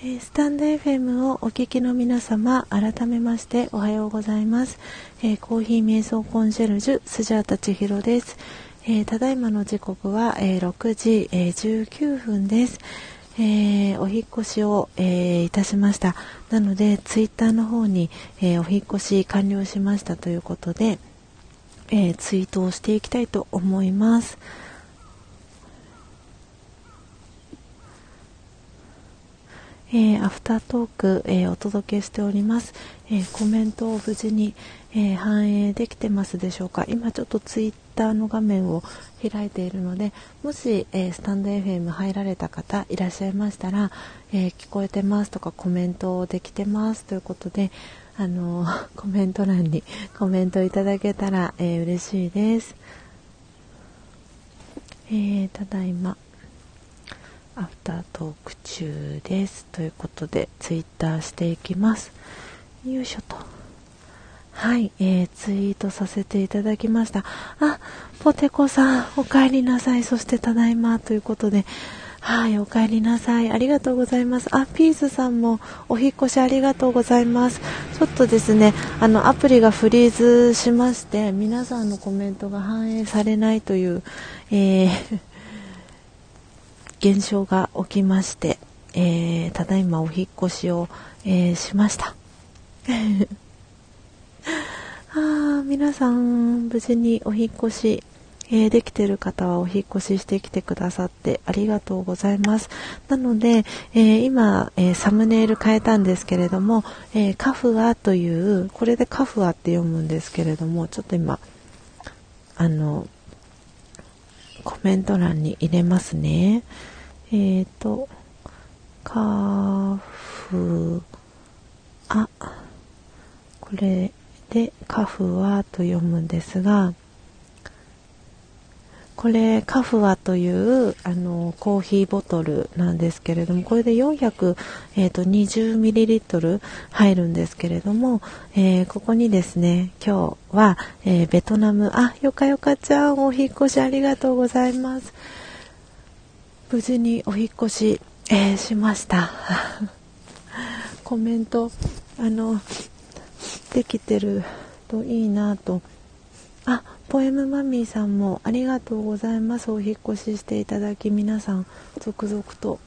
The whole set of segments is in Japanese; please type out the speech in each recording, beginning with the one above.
え、スタンド FM をお聞きの皆様、改めましておはようございます。えー、コーヒー瞑想コンシェルジュ、スジャータ千尋です。えー、ただいまの時刻は、え6時、え19分です。えお引越しを、えいたしました。なので、ツイッターの方に、えお引越し完了しましたということで、えツイートをしていきたいと思います。えー、アフタートーク、えー、お届けしております、えー、コメントを無事に、え反映できてますでしょうか。今ちょっとツイッターの画面を開いているのでもし、えスタンド FM 入られた方いらっしゃいましたら、え聞こえてますとかコメントできてますということであの コメント欄に コメントいただけたら、え嬉しいです、えただいま。アフタートーク中ですということでツイッターしていきますよいしょとはい、えー、ツイートさせていただきましたあポテコさんお帰りなさいそしてただいまということではい、お帰りなさい。ありがとうございます。あ、ピースさんもお引越しありがとうございます。ちょっとですね、あの、アプリがフリーズしまして、皆さんのコメントが反映されないという、えー現象が起きまして、えー、ただいまお引越しを、えー、しました。あ皆さん無事にお引越し、えー、できてる方はお引越ししてきてくださってありがとうございます。なので、え、今、え、サムネイル変えたんですけれども、えカフアという、これでカフアって読むんですけれども、ちょっと今、あの、コメント欄に入れますね。えっ、ー、と、カフあ、これでカフはと読むんですが、これカフアというあのコーヒーボトルなんですけれどもこれで420、えーと、20ml 入るんですけれども、えー、ここにですね今日は、えー、ベトナムあよかよかちゃんお引越しありがとうございます。無事にお引越し、えー、しました。コメントあのできてるといいなと。あポエムマミーさんもありがとうございます。お引越ししていただき皆さん続々と。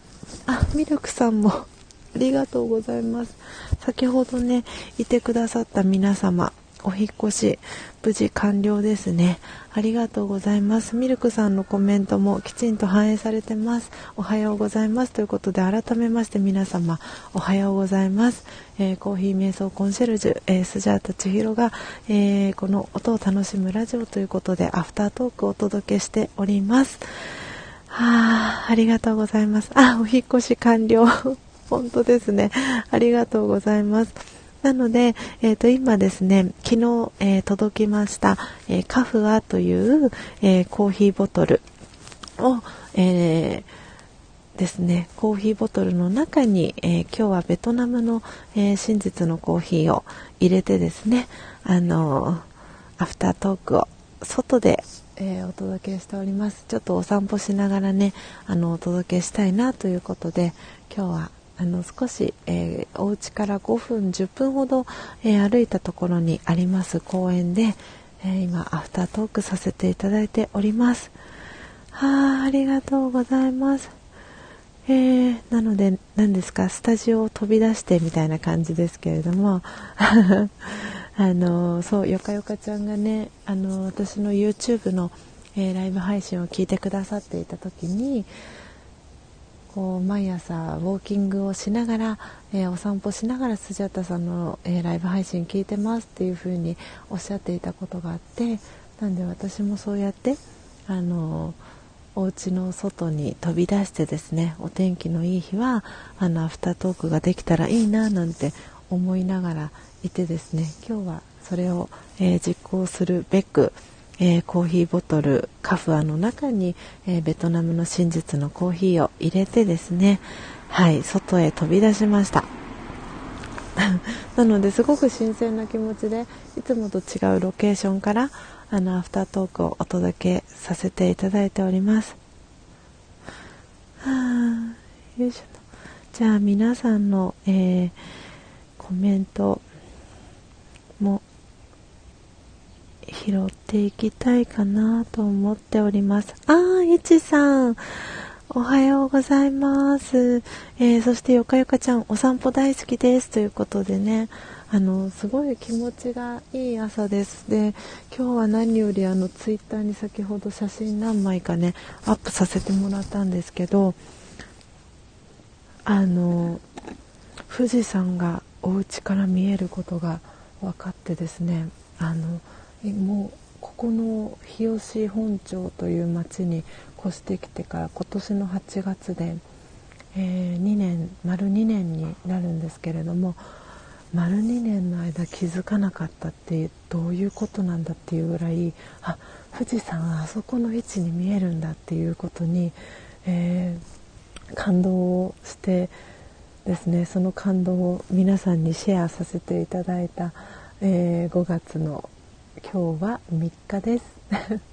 あミルクさんも。ありがとうございます。先ほどねいてくださった皆様。お引越し無事完了ですねありがとうございますミルクさんのコメントもきちんと反映されてますおはようございますということで改めまして皆様おはようございます、えー、コーヒー瞑想コンシェルジュ、えー、スジャータ千尋が、えー、この音を楽しむラジオということでアフタートークをお届けしておりますはあ、ありがとうございます。あ、お引越し完了。本当ですね。ありがとうございます。なので、えー、と今ですね、昨日、えー、届きました、えー、カフアという、えコーヒーボトルを、えですね、コーヒーボトルの中に、え今日はベトナムの、え真実のコーヒーを入れてですね、あのアフタートークを外で、えお届けしております。ちょっとお散歩しながらね、あのお届けしたいなということで、今日はあの少し、えー、お家から5分10分ほど、えー、歩いたところにあります公園で、えー、今アフタートークさせていただいております。はあありがとうございます。えー、なので何ですかスタジオを飛び出してみたいな感じですけれども。あのそうよかよかちゃんがねあの私の YouTube の、えー、ライブ配信を聞いてくださっていた時にこう毎朝ウォーキングをしながら、えー、お散歩しながらスジャタさんの、えー、ライブ配信聞いてますっていう風におっしゃっていたことがあってなんで私もそうやってあのお家の外に飛び出してですねお天気のいい日はあのアフタートークができたらいいななんて思いながらいてですね今日はそれを、え、実行するべくえー、コーヒーボトルカフアの中に、えー、ベトナムの真実のコーヒーを入れてですねはい外へ飛び出しました。なのですごく新鮮な気持ちでいつもと違うロケーションからあのアフタートークをお届けさせていただいております。はあよいしょじゃあ皆さんの、えー、コメントも拾っていきたいかなと思っております。あー、いちさん。おはようございます。えー、そしてよかよかちゃん、お散歩大好きです。ということでね、あの、すごい気持ちがいい朝です。で、今日は何よりあの、ツイッターに先ほど写真何枚かね、アップさせてもらったんですけど、あの、富士山がお家から見えることが分かってですね、あの、もうここの日吉本町という町に越してきてから今年の8月で、えー、2年丸2年になるんですけれども丸2年の間気づかなかったってどういうことなんだっていうぐらいあ富士山あそこの位置に見えるんだっていうことに、えー、感動をしてですねその感動を皆さんにシェアさせていただいた、えー、5月の今日は3日です。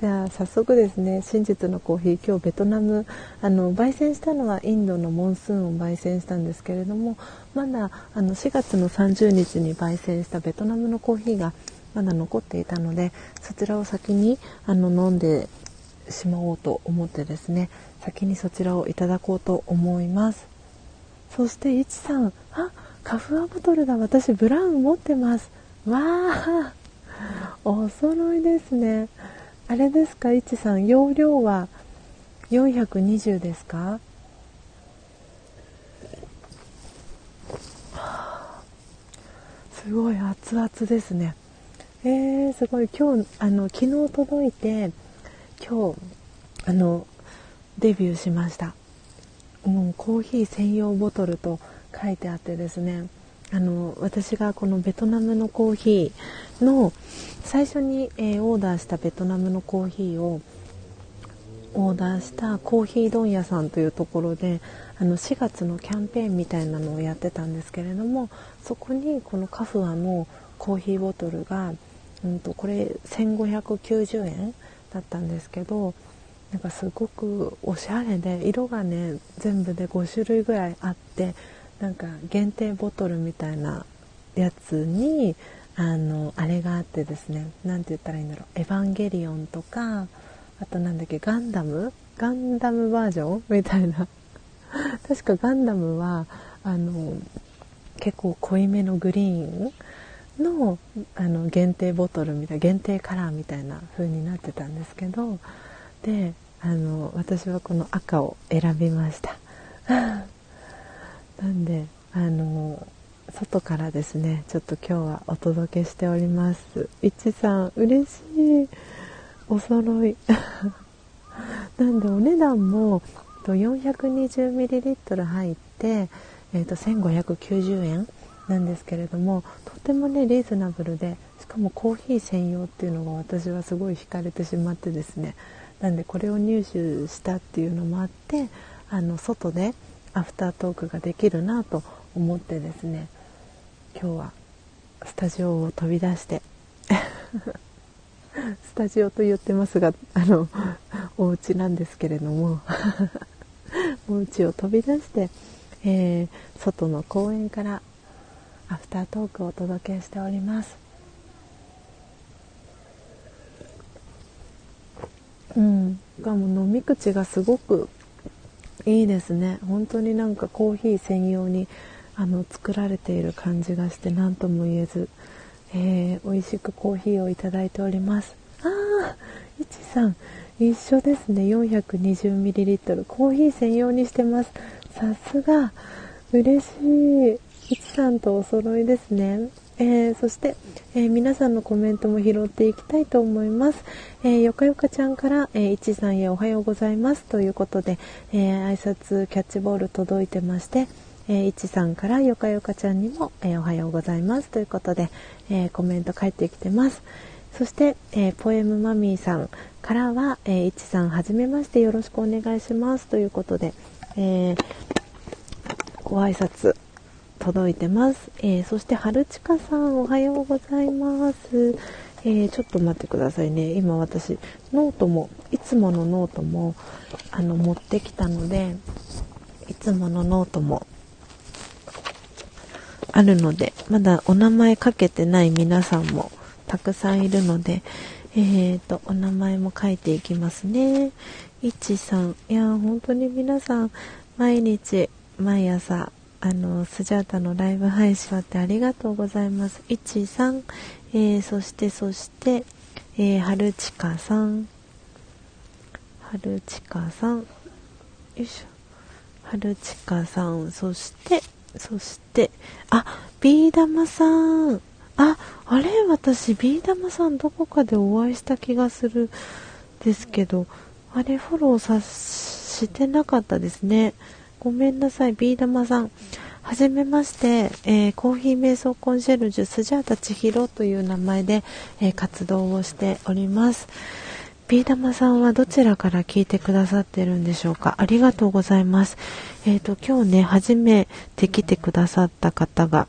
じゃあ早速ですね真実のコーヒー今日ベトナムあの焙煎したのはインドのモンスーンを焙煎したんですけれどもまだあの4月の30日に焙煎したベトナムのコーヒーがまだ残っていたのでそちらを先にあの飲んでしまおうと思ってですね先にそちらをいただこうと思います。そしていちさんあカフアボトルだ私ブラウン持ってます。わー。お揃いですね。あれですかいちさん。容量は420ですか？すごい熱々ですね。えー、すごい。今日あの昨日届いて今日あのデビューしました。もうコーヒー専用ボトルと書いてあってですね。あの私がこのベトナムのコーヒーの最初に、えー、オーダーしたベトナムのコーヒーをオーダーしたコーヒー問屋さんというところであの4月のキャンペーンみたいなのをやってたんですけれどもそこにこのカフアのコーヒーボトルが、うんと、これ1590円だったんですけどなんかすごくおしゃれで色がね全部で5種類ぐらいあってなんか限定ボトルみたいなやつにあのあれがあってですね何て言ったらいいんだろう「エヴァンゲリオン」とかあとなんだっけガンダム？ガンダムバージョンみたいな。確かガンダムはあの結構濃いめのグリーンのあの限定ボトルみたいな限定カラーみたいな風になってたんですけどであの私はこの赤を選びました。なんであの外からですねちょっと今日はお届けしております。いちさん嬉しい。お揃い。なんでお値段も 420ml 入って、えー、と1590円なんですけれどもとてもねリーズナブルでしかもコーヒー専用っていうのが私はすごい惹かれてしまってですね。なんでこれを入手したっていうのもあってあの外でアフタートークができるなと思ってですね今日はスタジオを飛び出して スタジオと言ってますがあのお家なんですけれども お家を飛び出して、えー、外の公園からアフタートークをお届けしております。うん。がも飲み口がすごくいいですね。本当になんかコーヒー専用にあの作られている感じがして何とも言えず、えー、美味しくコーヒーをいただいております。あーいちさん一緒ですね。420ml コーヒー専用にしてます。さすが。嬉しい。いちさんとお揃いですね。えー、そして、えー、皆さんのコメントも拾っていきたいと思います。えー、よかよかちゃんから、えー、いちさんへおはようございますということで、えー、挨拶キャッチボール届いてまして、えー、いちさんからよかよかちゃんにも、えー、おはようございますということで、えー、コメント返ってきてます。そして、えポエムマミーさんからは、えいちさんはじめましてよろしくお願いしますということで、えご挨拶届いてます。えそして、はるちかさんおはようございます。えちょっと待ってくださいね。今私、ノートも、いつものノートも、あの、持ってきたので、いつものノートもあるので、まだお名前かけてない皆さんもたくさんいるので、えーと、お名前も書いていきますね。いちさん。いや、本当に皆さん、毎日、毎朝、あの、スジャータのライブ配信ってありがとうございます。いちさん、えー、そして、そして、えー、はるちかさん。はるちかさん。よいしょ。はるちかさん、そして、そして、あ、ビー玉さん。あ、あれ？私、ビー玉さんどこかでお会いした気がするですけど、あれフォローさしてなかったですね。ごめんなさい、ビー玉さん。はじめまして、えー、コーヒー瞑想コンシェルジュスジャータ千尋という名前で、えー、活動をしております。ビー玉さんはどちらから聞いてくださってるんでしょうか？ありがとうございます。えっ、ー、と、今日ね、初めて来てくださった方が、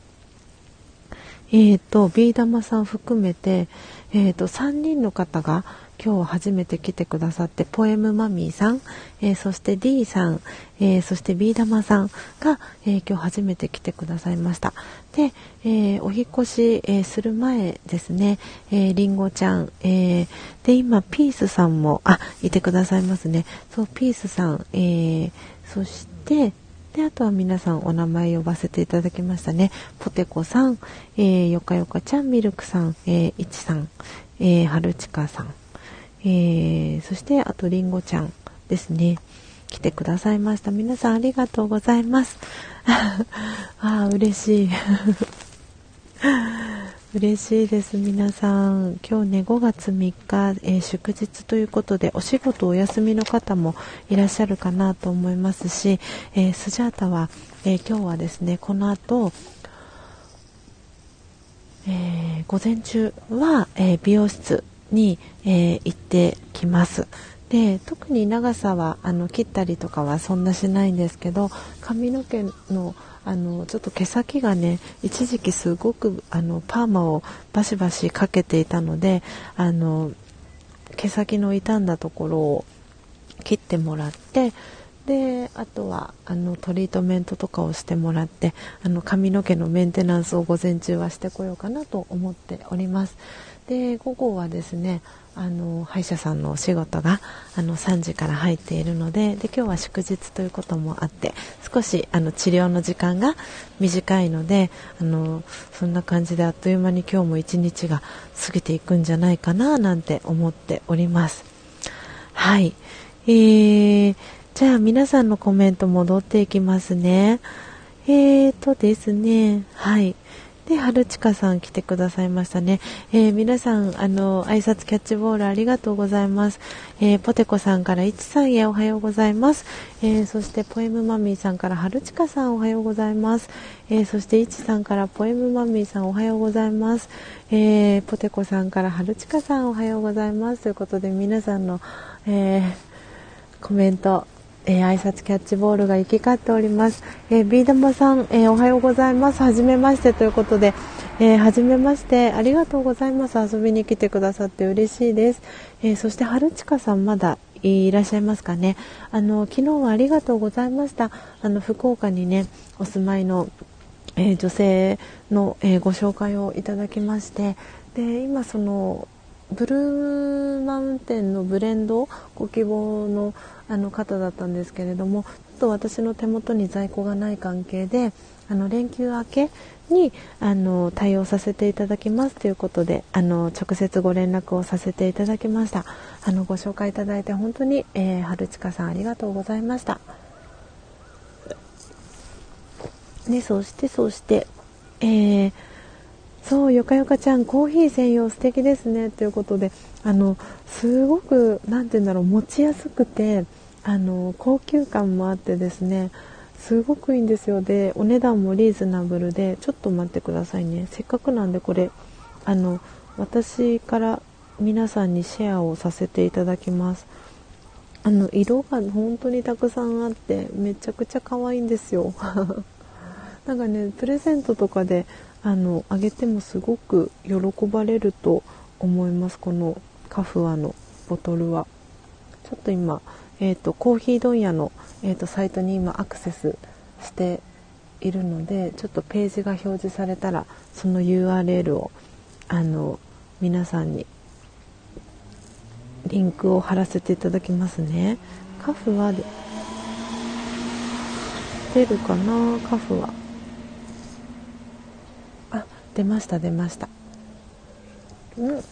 えっ、ー、と、ビー玉さん含めて、えっ、ー、と、3人の方が今日初めて来てくださって、ポエムマミーさん、えー、そして D さん、えそしてビー玉さんが、え今日初めて来てくださいました。で、えお引越し、えする前ですね、えりんごちゃん、えで、今、ピースさんも、あ、いてくださいますね。そう、ピースさん、えそして、で、あとは皆さんお名前呼ばせていただきましたね。ポテコさん、えー、よかよかちゃん、ミルクさん、えー、いちさん、えー、はるちかさん、えー、そしてあとりんごちゃんですね。来てくださいました。皆さんありがとうございます。ああ、嬉しい。嬉しいです、皆さん。今日ね、5月3日、えー、祝日ということで、お仕事お休みの方もいらっしゃるかなと思いますし、えー、スジャータは、えー、今日はですね、この後、え午前中は、え美容室に、え行ってきます。で特に長さはあの切ったりとかはそんなしないんですけど髪の毛のあのちょっと毛先がね一時期すごくあのパーマをバシバシかけていたのであの毛先の傷んだところを切ってもらってであとはあのトリートメントとかをしてもらってあの髪の毛のメンテナンスを午前中はしてこようかなと思っております。で午後はですねあの歯医者さんのお仕事があの3時から入っているのでで今日は祝日ということもあって少しあの治療の時間が短いのであのそんな感じであっという間に今日も一日が過ぎていくんじゃないかななんて思っております。はい、えー、じゃあ皆さんのコメント戻っていきますね。えーとですね、はい。で、春近さん来てくださいましたね。えー、皆さん、あの、挨拶キャッチボールありがとうございます。えー、ポテコさんからいちさんへおはようございます。えー、そしてポエムマミーさんから春近さんおはようございます。えそしていちさんからポエムマミーさんおはようございます。えポテコさんから春近さんおはようございます。ということで皆さんの、えコメントえー、挨拶キャッチボールが行き交っております。えー、ビー玉さん、えー、おはようございます。はめましてということで、えー、めまして、ありがとうございます。遊びに来てくださって嬉しいです。えー、そして、春近さんまだいらっしゃいますかね。あの、昨日はありがとうございました。あの、福岡にね、お住まいの、えー、女性の、えー、ご紹介をいただきまして、で、今その、ブルーマウンテンのブレンドご希望のあの方だったんですけれどもちょっと私の手元に在庫がない関係であの連休明けにあの対応させていただきますということであの直接ご連絡をさせていただきました。あのご紹介いただいて本当に、えー、春近さんありがとうございました。でそしてそして、えーそうよかよかちゃんコーヒー専用素敵ですねということであのすごく何て言うんだろう持ちやすくてあの高級感もあってですねすごくいいんですよ。でお値段もリーズナブルでちょっと待ってくださいね。せっかくなんでこれあの私から皆さんにシェアをさせていただきます。あの色が本当にたくさんあってめちゃくちゃ可愛いんですよ。なんかねプレゼントとかであのあげてもすごく喜ばれると思います。このカフアのボトルは。ちょっと今えーと、コーヒー問屋の、えーと、サイトに今アクセスしているのでちょっとページが表示されたらその URL をあの皆さんにリンクを貼らせていただきますね。カフは出るかな？カフは。出ました出ました。うん。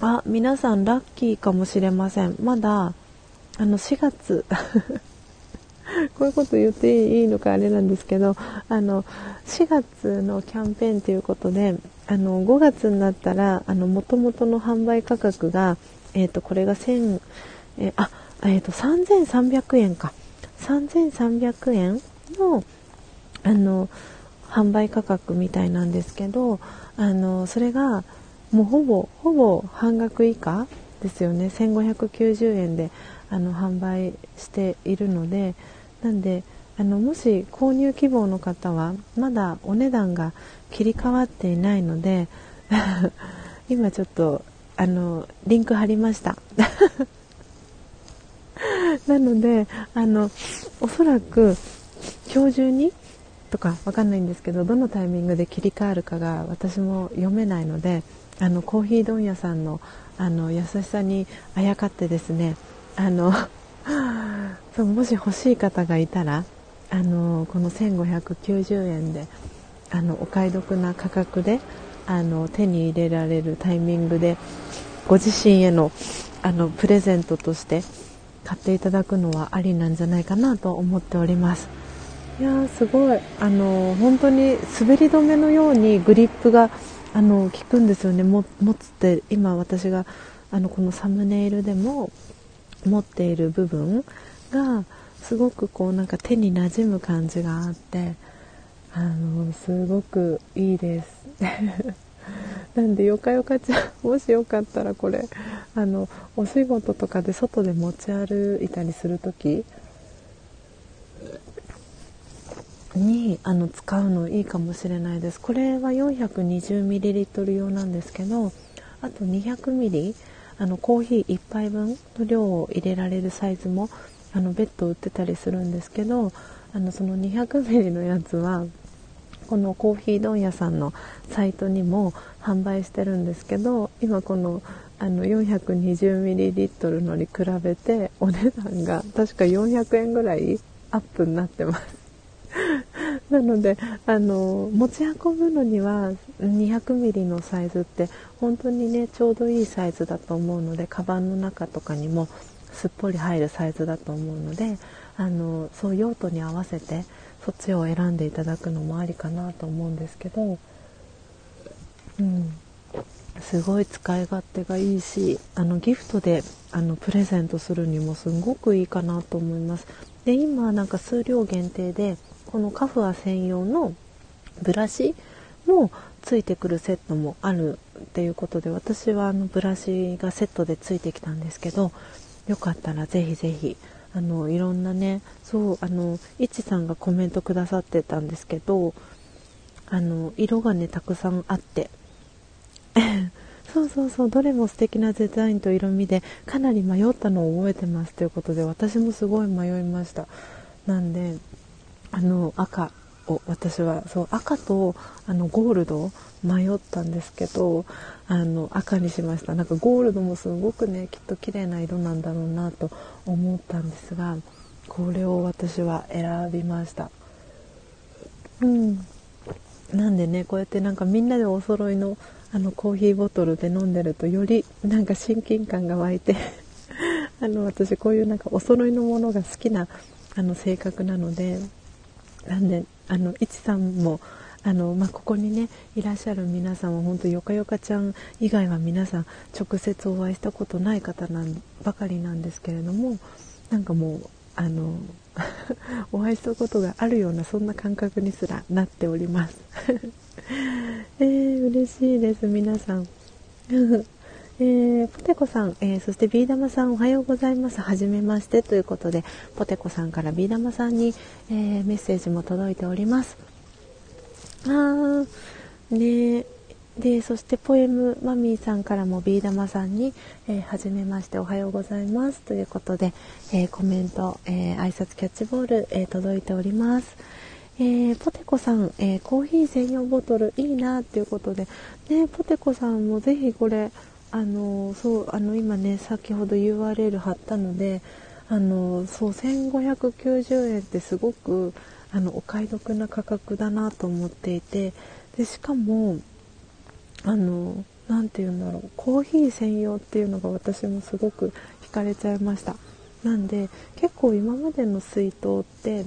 あ皆さんラッキーかもしれません。まだあの4月。こういうこと言っていいのかあれなんですけどあの4月のキャンペーンということであの5月になったらあの元々の販売価格が、えーと、これが1000、えー、あ、えーと、3300円か。3300円のあの販売価格みたいなんですけどあのそれがもうほぼほぼ半額以下ですよね。1590円であの販売しているので。なんであのもし購入希望の方はまだお値段が切り替わっていないので 今ちょっとあのリンク貼りました。なのであのおそらく今日中にとかわかんないんですけどどのタイミングで切り替わるかが私も読めないのであのコーヒー問屋さんのあの優しさにあやかってですねあの そうもし欲しい方がいたらあのこの1590円であのお買い得な価格であの手に入れられるタイミングでご自身へのあのプレゼントとして買っていただくのはありなんじゃないかなと思っております。いやすごい。あの本当に滑り止めのようにグリップがあの効くんですよね。持つって今私があのこのサムネイルでも持っている部分がすごくこうなんか手になじむ感じがあってあのすごくいいです。なんでよかよかちゃんもしよかったらこれあのお仕事とかで外で持ち歩いたりする時にあの使うのいいかもしれないです。これは 420ml 用なんですけどあと 200ml あのコーヒー1杯分の量を入れられるサイズもあの別途売ってたりするんですけどあのその 200ml のやつはこのコーヒー問屋さんのサイトにも販売してるんですけど今このあの 420ml のに比べてお値段が確か400円ぐらいアップになってます。なのであの持ち運ぶのには 200mm のサイズって本当にねちょうどいいサイズだと思うのでカバンの中とかにもすっぽり入るサイズだと思うのであのそう用途に合わせてそっちを選んでいただくのもありかなと思うんですけど、うん、すごい使い勝手がいいしあのギフトであのプレゼントするにもすごくいいかなと思います。で今なんか数量限定でこのカフア専用のブラシもついてくるセットもあるっていうことで私はあのブラシがセットでついてきたんですけどよかったらぜひぜひあのいろんなねそうあのいちさんがコメントくださってたんですけどあの色がねたくさんあって そうそうそうどれも素敵なデザインと色味でかなり迷ったのを覚えてますということで私もすごい迷いました。なんであの赤を私はそう赤とあのゴールド迷ったんですけどあの赤にしました。なんかゴールドもすごくねきっと綺麗な色なんだろうなと思ったんですがこれを私は選びました。うん。なんでねこうやってなんかみんなでお揃いのあのコーヒーボトルで飲んでるとよりなんか親近感が湧いて あの私こういうなんかお揃いのものが好きなあの性格なのでなんであのいちさんもあの、まあ、ここにねいらっしゃる皆さんは本当よかよかちゃん以外は皆さん直接お会いしたことない方なんばかりなんですけれどもなんかもうあの お会いしたことがあるようなそんな感覚にすらなっております。えー、嬉しいです皆さん。えー、ポテコさん、えー、そしてビー玉さんおはようございます。はじめましてということで、ポテコさんからビー玉さんに、えー、メッセージも届いております。あー、ねでそしてポエムマミーさんからもビー玉さんに、えー、初めましておはようございますということで、えー、コメント、えー、挨拶キャッチボール、え届いております。えポテコさん、えコーヒー専用ボトルいいなっていうことで、ね、ポテコさんもぜひこれ、あのそうあの今ね先ほど URL 貼ったので、あのそう1590円ってすごくあのお買い得な価格だなと思っていてでしかもあの何て言うんだろうコーヒー専用っていうのが私もすごく惹かれちゃいました。なんで結構今までの水筒って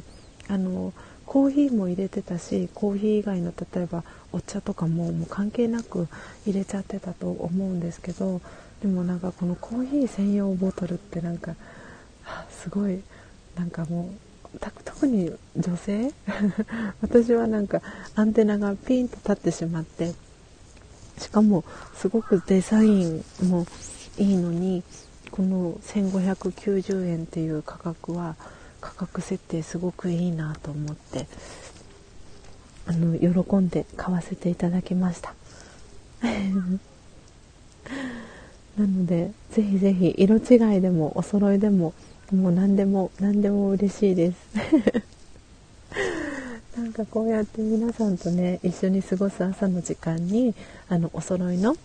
あのコーヒーも入れてたしコーヒー以外の例えばお茶とかももう関係なく入れちゃってたと思うんですけどでもなんかこのコーヒー専用ボトルってなんかすごいなんかもう特に女性？私はなんかアンテナがピンと立ってしまってしかもすごくデザインもいいのにこの1590円っていう価格は価格設定すごくいいなと思って。あの喜んで買わせていただきました。なのでぜひぜひ色違いでもお揃いでももう何でも何でも嬉しいです。なんかこうやって皆さんとね一緒に過ごす朝の時間にあのお揃いの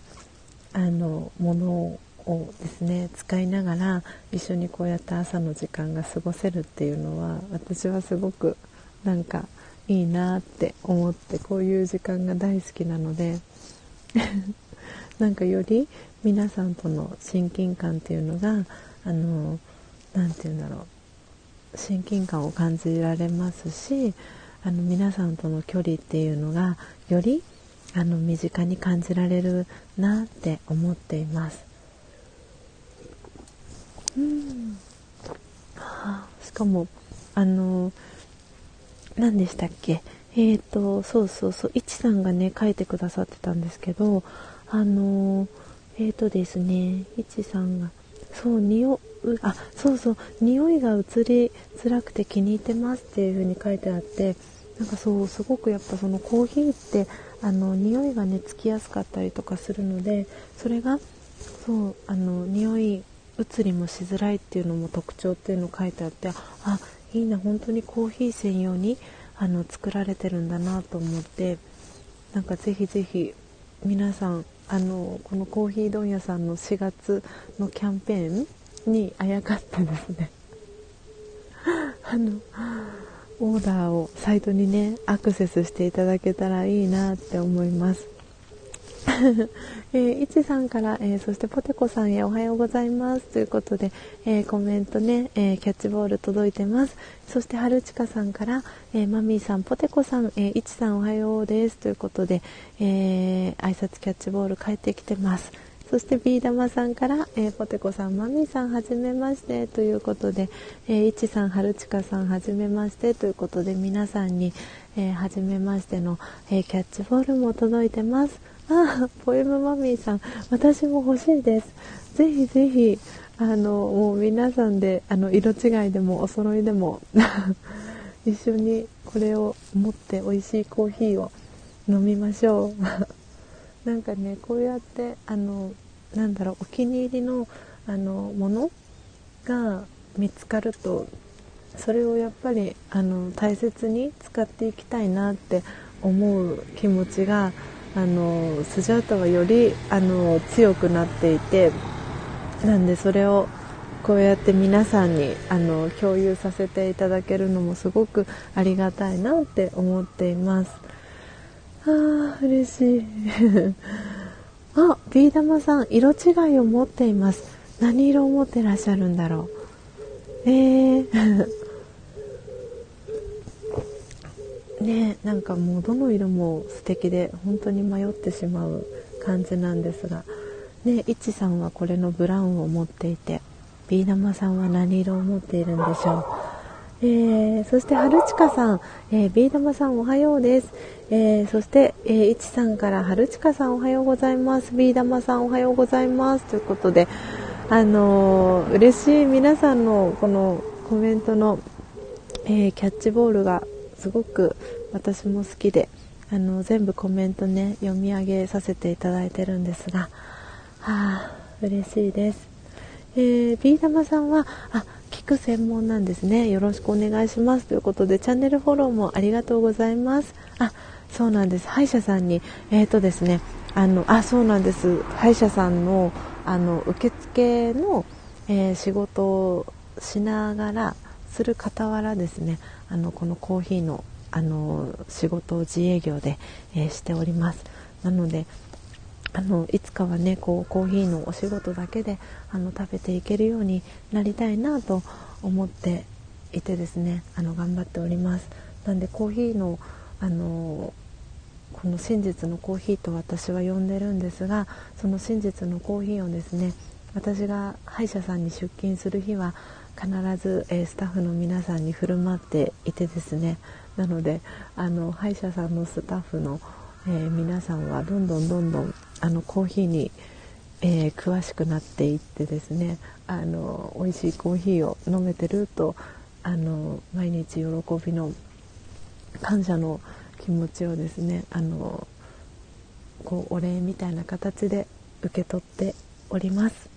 あのものをですね使いながら一緒にこうやって朝の時間が過ごせるっていうのは私はすごくなんかいいなって思ってこういう時間が大好きなので なんかより皆さんとの親近感っていうのがあの何て言うんだろう親近感を感じられますしあの皆さんとの距離っていうのがよりあの身近に感じられるなって思っています。うん、しかもあの何でしたっけ？えっ、ー、とそうそうそういちさんがね書いてくださってたんですけどあのえっ、ー、とですねいちさんがそう匂あそうそう匂いが移りづらくて気に入ってますっていう風に書いてあってなんかそうすごくやっぱそのコーヒーってあの匂いがねつきやすかったりとかするのでそれがそうあの匂い移りもしづらいっていうのも特徴っていうのを書いてあってあいいな本当にコーヒー専用にあの作られてるんだなと思ってなんかぜひぜひ皆さんあのこのコーヒー問屋さんの4月のキャンペーンにあやかってですね あのオーダーをサイトにねアクセスしていただけたらいいなって思います。えー、いちさんから、えー、そしてポテコさんへおはようございます。ということで、えー、コメントね、えキャッチボール届いてます。そしてはるちかさんから、えマミーさんポテコさん、えいちさんおはようです。ということで、え挨拶キャッチボール帰ってきてます。そしてビー玉さんから、えー、ポテコさん、マミーさん、はじめまして。ということで、えー、いちさん、はるちかさん、はじめまして。ということで、皆さんに、えー、はじめましての、えー、キャッチボールも届いてます。あ、ポエムマミーさん、私も欲しいです。ぜひぜひ、あの、もう皆さんで、あの、色違いでもお揃いでも 一緒にこれを持って美味しいコーヒーを飲みましょう。なんかねこうやってあのなんだろうお気に入りのあのものが見つかるとそれをやっぱりあの大切に使っていきたいなって思う気持ちがあのスジャータはよりあの強くなっていてなんでそれをこうやって皆さんにあの共有させていただけるのもすごくありがたいなって思っています。ああ、嬉しい。あ、ビー玉さん、色違いを持っています。何色を持ってらっしゃるんだろう。えー、ねなんかもうどの色も素敵で本当に迷ってしまう感じなんですがねいちさんはこれのブラウンを持っていてビー玉さんは何色を持っているんでしょう？えー、そして春近さん、えー、ビー玉さんおはようです、えー、そして、えー、いちさんから春近さんおはようございます。ビー玉さんおはようございます。ということであのー、嬉しい皆さんのこのコメントの、えキャッチボールがすごく私も好きであの全部コメントね読み上げさせていただいてるんですがはあ嬉しいです、えー、ビー玉さんはあ聞く専門なんですね。よろしくお願いします。ということでチャンネルフォローもありがとうございます。あそうなんです。歯医者さんにえっ、ー、とですねあのあそうなんです。歯医者さんのあの受付の、えー、仕事をしながらする傍らですねあのこのコーヒーのあの仕事を自営業で、えー、しております。なのであのいつかはねこうコーヒーのお仕事だけであの食べていけるようになりたいなと思っていてですねあの頑張っております。なんでコーヒーのあのこの真実のコーヒーと私は呼んでるんですがその真実のコーヒーをですね私が歯医者さんに出勤する日は必ず、えー、スタッフの皆さんに振る舞っていてですね。なのであの歯医者さんのスタッフの、えー、皆さんはどんどんどんどんあのコーヒーに、えー、詳しくなっていってですね。あの美味しいコーヒーを飲めてるとあの毎日喜びの感謝の気持ちをですねあのこうお礼みたいな形で受け取っております。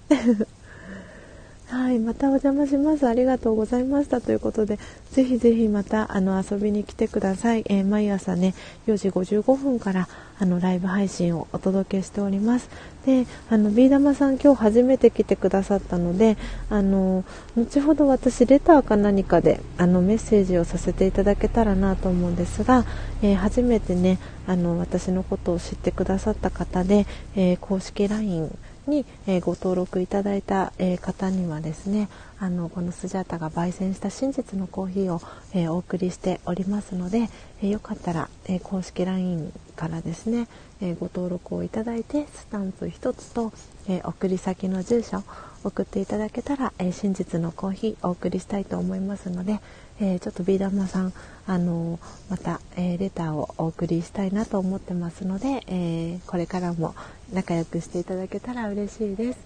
はいまたお邪魔します。ありがとうございました。ということでぜひぜひまたあの遊びに来てください、えー、毎朝ね4時55分からあのライブ配信をお届けしております。であのビー玉さん今日初めて来てくださったのであの後ほど私レターか何かであのメッセージをさせていただけたらなと思うんですが、えー、初めてねあの私のことを知ってくださった方で、えー、公式 LINE に、えー、ご登録いただいた、えー、方にはですねあのこのスジャータが焙煎した真実のコーヒーを、えー、お送りしておりますので、えよかったら、え公式 LINE からですね、えご登録をいただいてスタンプ1つと、え送り先の住所送っていただけたら、え真実のコーヒーお送りしたいと思いますので、えちょっとビー玉さんあのまた、えレターをお送りしたいなと思ってますので、えこれからも仲良くしていただけたら嬉しいです。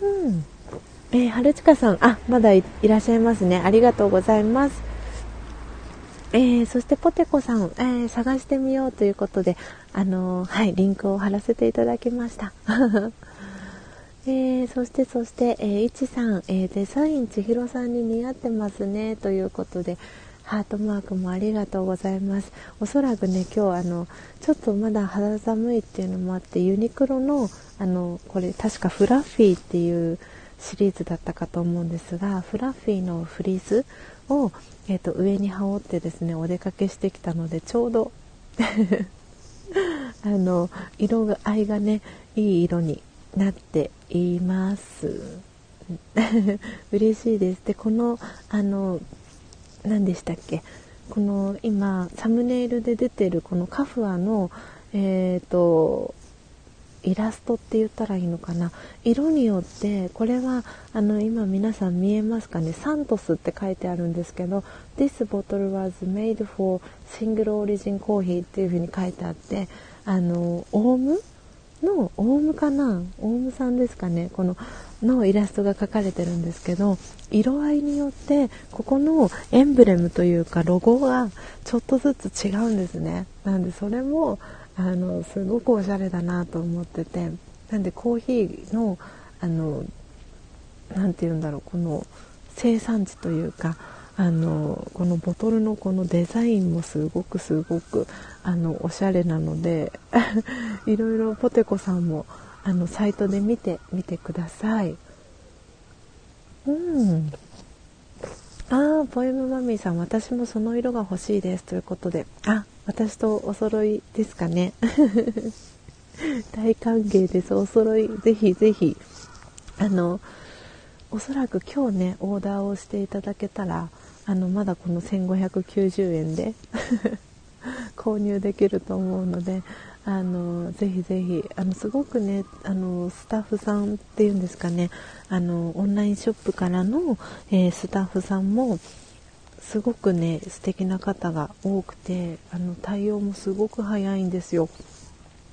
うん。えー、春近さん、あ、まだいらっしゃいますね。ありがとうございます。えー、そしてポテコさん、えー、探してみようということで、あのはい、リンクを貼らせていただきました。えー、そしてそして、えー、いちさん、えー、デザイン千尋さんに似合ってますねということでハートマークもありがとうございます。おそらくね今日あのちょっとまだ肌寒いっていうのもあってユニクロのあのこれ確かフラッフィーっていうシリーズだったかと思うんですがフラッフィーのフリースを、えーと、上に羽織ってですねお出かけしてきたのでちょうど あの色合いがねいい色になっています。嬉しいです。でこのあの何でしたっけ？この今サムネイルで出てるこのカフアのえっ、ー、とイラストって言ったらいいのかな？色によってこれはあの今皆さん見えますかね？サントスって書いてあるんですけど This bottle was made for single origin coffee っていう風に書いてあってあのオウム？のオウムかな？オウムさんですかね？こののイラストが描かれてるんですけど色合いによってここのエンブレムというかロゴがちょっとずつ違うんですね。なんでそれもあのすごくおしゃれだなと思ってて。なんでコーヒーのあのなて言うんだろうこの生産地というかあのこのボトルのこのデザインもすごくすごくあのおしゃれなので いろいろポテコさんもあのサイトで見てみてください。うん。ああポエムマミーさん私もその色が欲しいです。ということで。あ私とお揃いですかね。大歓迎です。お揃いぜひぜひ。あのおそらく今日ねオーダーをしていただけたらあのまだこの1590円で 購入できると思うのであのぜひぜひあのすごくねあのスタッフさんっていうんですかねあのオンラインショップからの、えー、スタッフさんもすごくね素敵な方が多くてあの対応もすごく早いんですよ。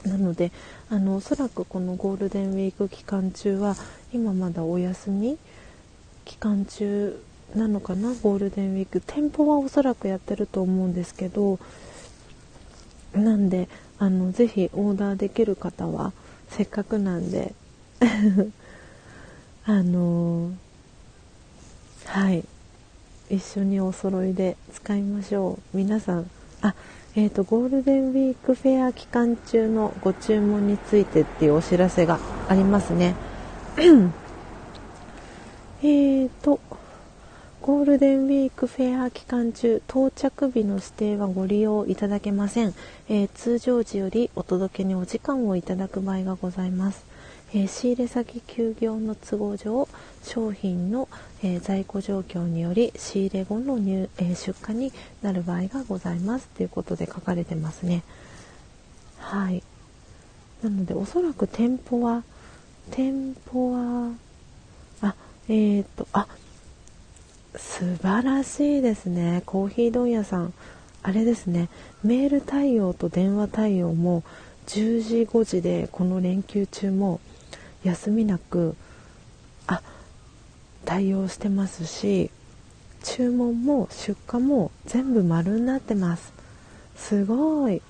なのであのおそらくこのゴールデンウィーク期間中は今まだお休み期間中なのかな？ゴールデンウィーク。店舗はおそらくやってると思うんですけどなんであのぜひオーダーできる方はせっかくなんで あのはい。一緒にお揃いで使いましょう。皆さん。あえーと、ゴールデンウィークフェア期間中のご注文についてっていうお知らせがありますね。えっとゴールデンウィークフェア期間中到着日の指定はご利用いただけません、えー、通常時よりお届けにお時間をいただく場合がございます、えー、仕入れ先休業の都合上商品の、えー、在庫状況により仕入れ後の入、え出荷になる場合がございます。ということで書かれてますね。はい。なのでおそらく店舗は店舗はあえっ、とあ素晴らしいですね。コーヒー問屋さん。あれですね。メール対応と電話対応も10時5時でこの連休中も休みなくあ対応してますし注文も出荷も全部丸になってます。すごい。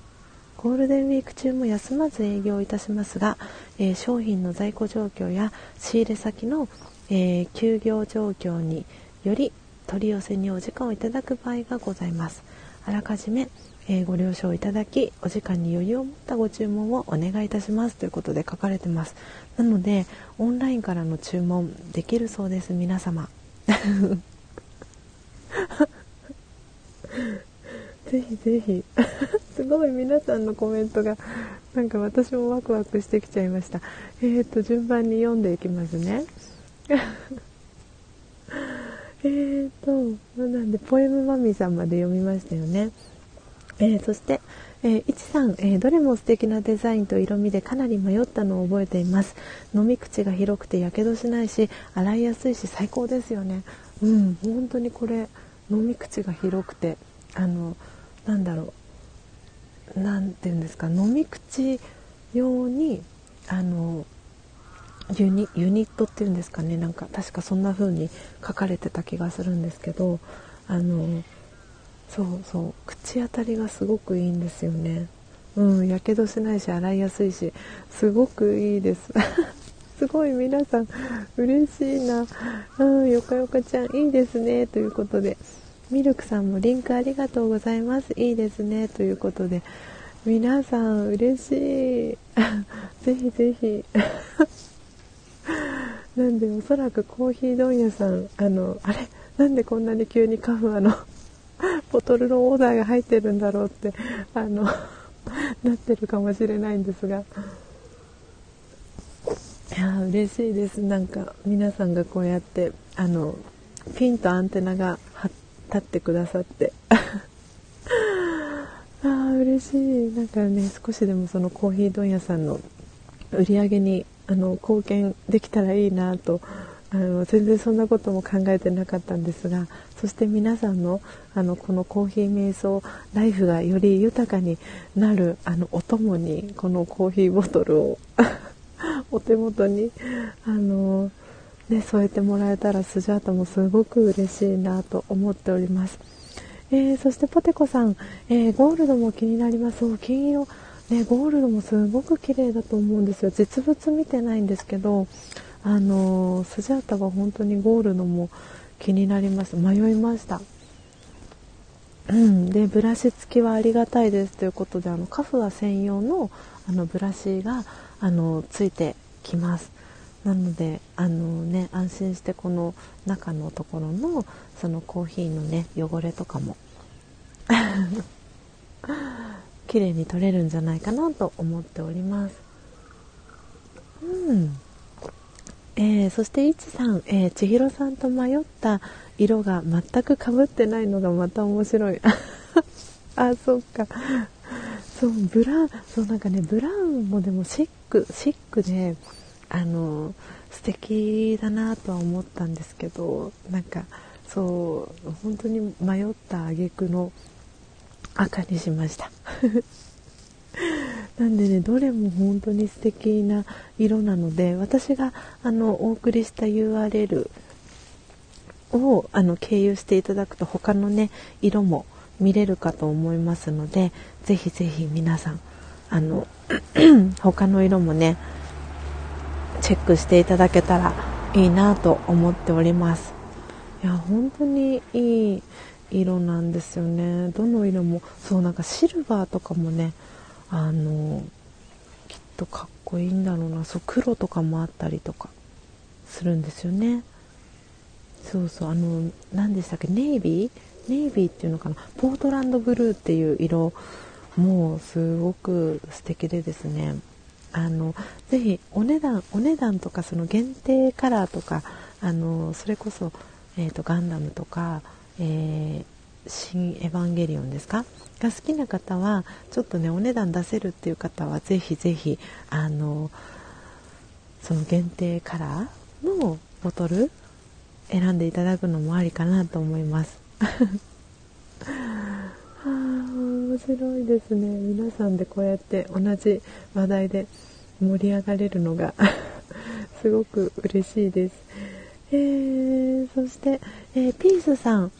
ゴールデンウィーク中も休まず営業いたしますが、えー、商品の在庫状況や仕入れ先の、えー、休業状況により取り寄せにお時間をいただく場合がございます。あらかじめ、えー、ご了承いただきお時間に余裕を持ったご注文をお願いいたします。ということで書かれてます。なのでオンラインからの注文できるそうです。皆様。ぜひぜひ。すごい皆さんのコメントがなんか私もワクワクしてきちゃいました。えーと順番に読んでいきますね。えーと、なんで、ポエムマミさんまで読みましたよね。えー、そして、えー、いちさん、えー、どれも素敵なデザインと色味でかなり迷ったのを覚えています。飲み口が広くてやけどしないし、洗いやすいし最高ですよね。うん、本当にこれ、飲み口が広くて、あの、なんだろう、なんていうんですか、飲み口用に、あの、ユニットっていうんですかね。なんか確かそんな風に書かれてた気がするんですけどあのそうそう口当たりがすごくいいんですよね。うんやけどしないし洗いやすいしすごくいいです。すごい皆さん嬉しいな。うんよかよかちゃんいいですね。ということでミルクさんもリンクありがとうございます。いいですね。ということで皆さん嬉しい。ぜひぜひ。なんでおそらくコーヒー問屋さんあのあれ？なんでこんなに急にカフアの ボトルのオーダーが入ってるんだろうってあの なってるかもしれないんですが。いや嬉しいです。なんか皆さんがこうやってあのピンとアンテナが立ってくださって。ああ嬉しい。なんかね少しでもそのコーヒー問屋さんの売り上げにあの貢献できたらいいなとあの全然そんなことも考えてなかったんですがそして皆さんのあのこのコーヒー瞑想ライフがより豊かになるあのお供にこのコーヒーボトルを お手元にあの、ね、添えてもらえたらスジャータもすごく嬉しいなと思っております。えー、そしてポテコさん、えー、ゴールドも気になります。金色ね、ゴールドもすごく綺麗だと思うんですよ。実物見てないんですけどあのスジャータは本当にゴールドも気になります。迷いました。うん、でブラシ付きはありがたいですということであのカフア専用のあのブラシがあのついてきます。なのであの、ね、安心してこの中のところのそのコーヒーのね汚れとかも。綺麗に撮れるんじゃないかなと思っております。うん。えー、そしていちさん、えー、千尋さんと迷った色が全くかぶってないのがまた面白い。あ、そっか。そう、ブラウン、そうなんかね、ブラウンもでもシック、シックで、あの、素敵だなとは思ったんですけど、なんか、そう、本当に迷った挙句の赤にしました。なんでねどれも本当に素敵な色なので私があのお送りした URL をあの経由していただくと他のね色も見れるかと思いますのでぜひぜひ皆さんあの 他の色もねチェックしていただけたらいいなと思っております。いや本当にいい色なんですよね。どの色もそうなんかシルバーとかもねあのきっとかっこいいんだろうな。そう黒とかもあったりとかするんですよね。そうそうあの何でしたっけネイビー？ネイビーっていうのかな。ポートランドブルーっていう色もうすごく素敵でですね。あのぜひお値段お値段とかその限定カラーとかあのそれこそ、えーと、ガンダムとか、えー、新エヴァンゲリオンですか？が好きな方はちょっとねお値段出せるっていう方はぜひぜひあのその限定カラーのボトル選んでいただくのもありかなと思います。は あ面白いですね。皆さんでこうやって同じ話題で盛り上がれるのが すごく嬉しいです、えー、そして、えー、ピースさん。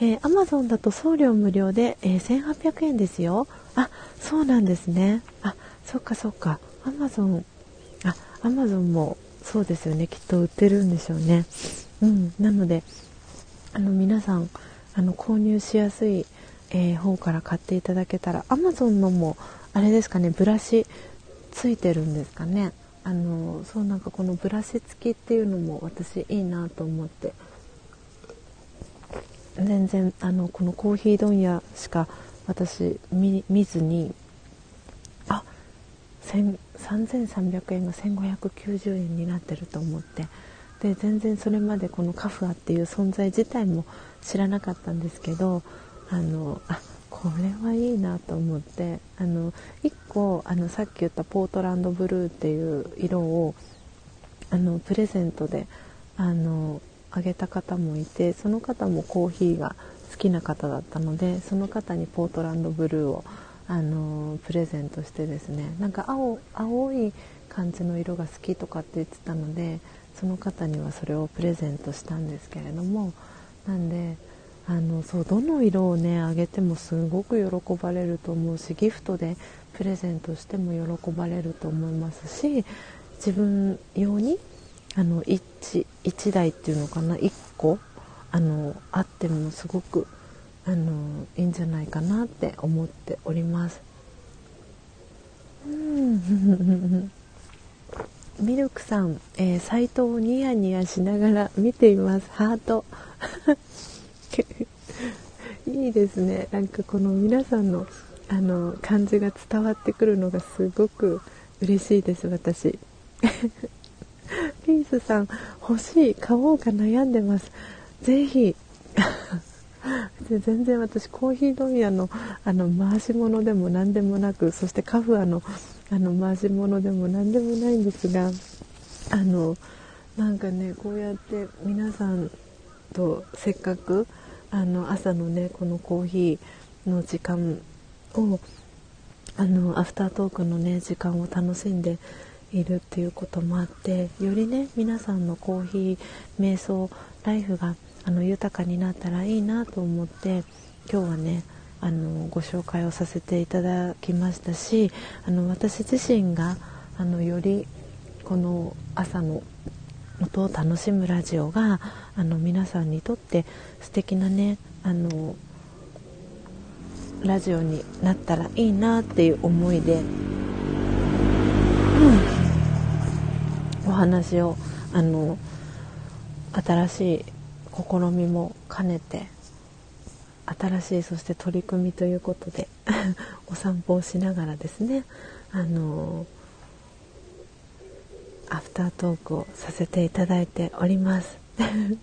えー、Amazon だと送料無料で、えー、1800円ですよ。あ、そうなんですね。あ、そっかそっか。Amazon、あ、Amazon もそうですよね。きっと売ってるんでしょうね。うん。なので、あの、皆さん、あの、購入しやすい、えー、方から買っていただけたら、Amazon のも、あれですかね、ブラシついてるんですかね。あの、そうなんかこのブラシ付きっていうのも私いいなと思って。全然あのこのコーヒー問屋しか私見ずにあ3300円が1590円になってると思って。で全然それまでこのカフアっていう存在自体も知らなかったんですけどあのあこれはいいなと思って。あの1個あのさっき言ったポートランドブルーっていう色をあのプレゼントであのあげた方もいてその方もコーヒーが好きな方だったのでその方にポートランドブルーを、あのプレゼントしてですねなんか青青い感じの色が好きとかって言ってたのでその方にはそれをプレゼントしたんですけれどもなんであのそうどの色をねあげてもすごく喜ばれると思うしギフトでプレゼントしても喜ばれると思いますし自分用にあの 1, 1台っていうのかな？1個？あのあってもすごくあのいいんじゃないかなって思っております。うん ミルクさん、えー、サイトをニヤニヤしながら見ています。ハート。いいですね。なんかこの皆さんのあの感じが伝わってくるのがすごく嬉しいです、私。ピースさん、欲しい、買おうか悩んでます。ぜひ。全然私コーヒー問屋のあの回し物でも何でもなくそしてカフアのあの回し物でも何でもないんですがあのなんかねこうやって皆さんとせっかくあの朝のねこのコーヒーの時間をあのアフタートークのね時間を楽しんでいるっていうこともあってよりね皆さんのコーヒー瞑想ライフがあの豊かになったらいいなと思って今日はねあのご紹介をさせていただきましたしあの私自身があのよりこの朝の音を楽しむラジオがあの皆さんにとって素敵なねあのラジオになったらいいなっていう思いで、うん、話をあの新しい試みも兼ねて新しいそして取り組みということで お散歩をしながらですねあのアフタートークをさせていただいております。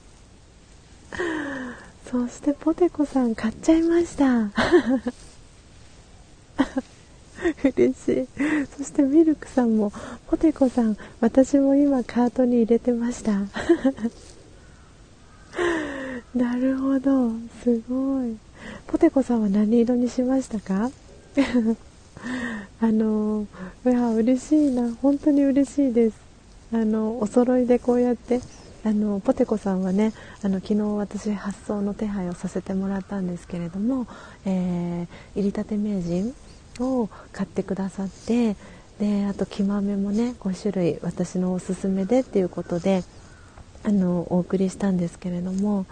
そしてポテコさん買っちゃいました。嬉しい。そしてミルクさんもポテコさん私も今カートに入れてました。なるほど。すごい。ポテコさんは何色にしましたか？あのいや嬉しいな。本当に嬉しいです。あのお揃いでこうやってあのポテコさんはねあの昨日私発送の手配をさせてもらったんですけれども、えー、入りたて名人を買ってくださってであと木豆もね5種類私のおすすめでっていうことであのお送りしたんですけれども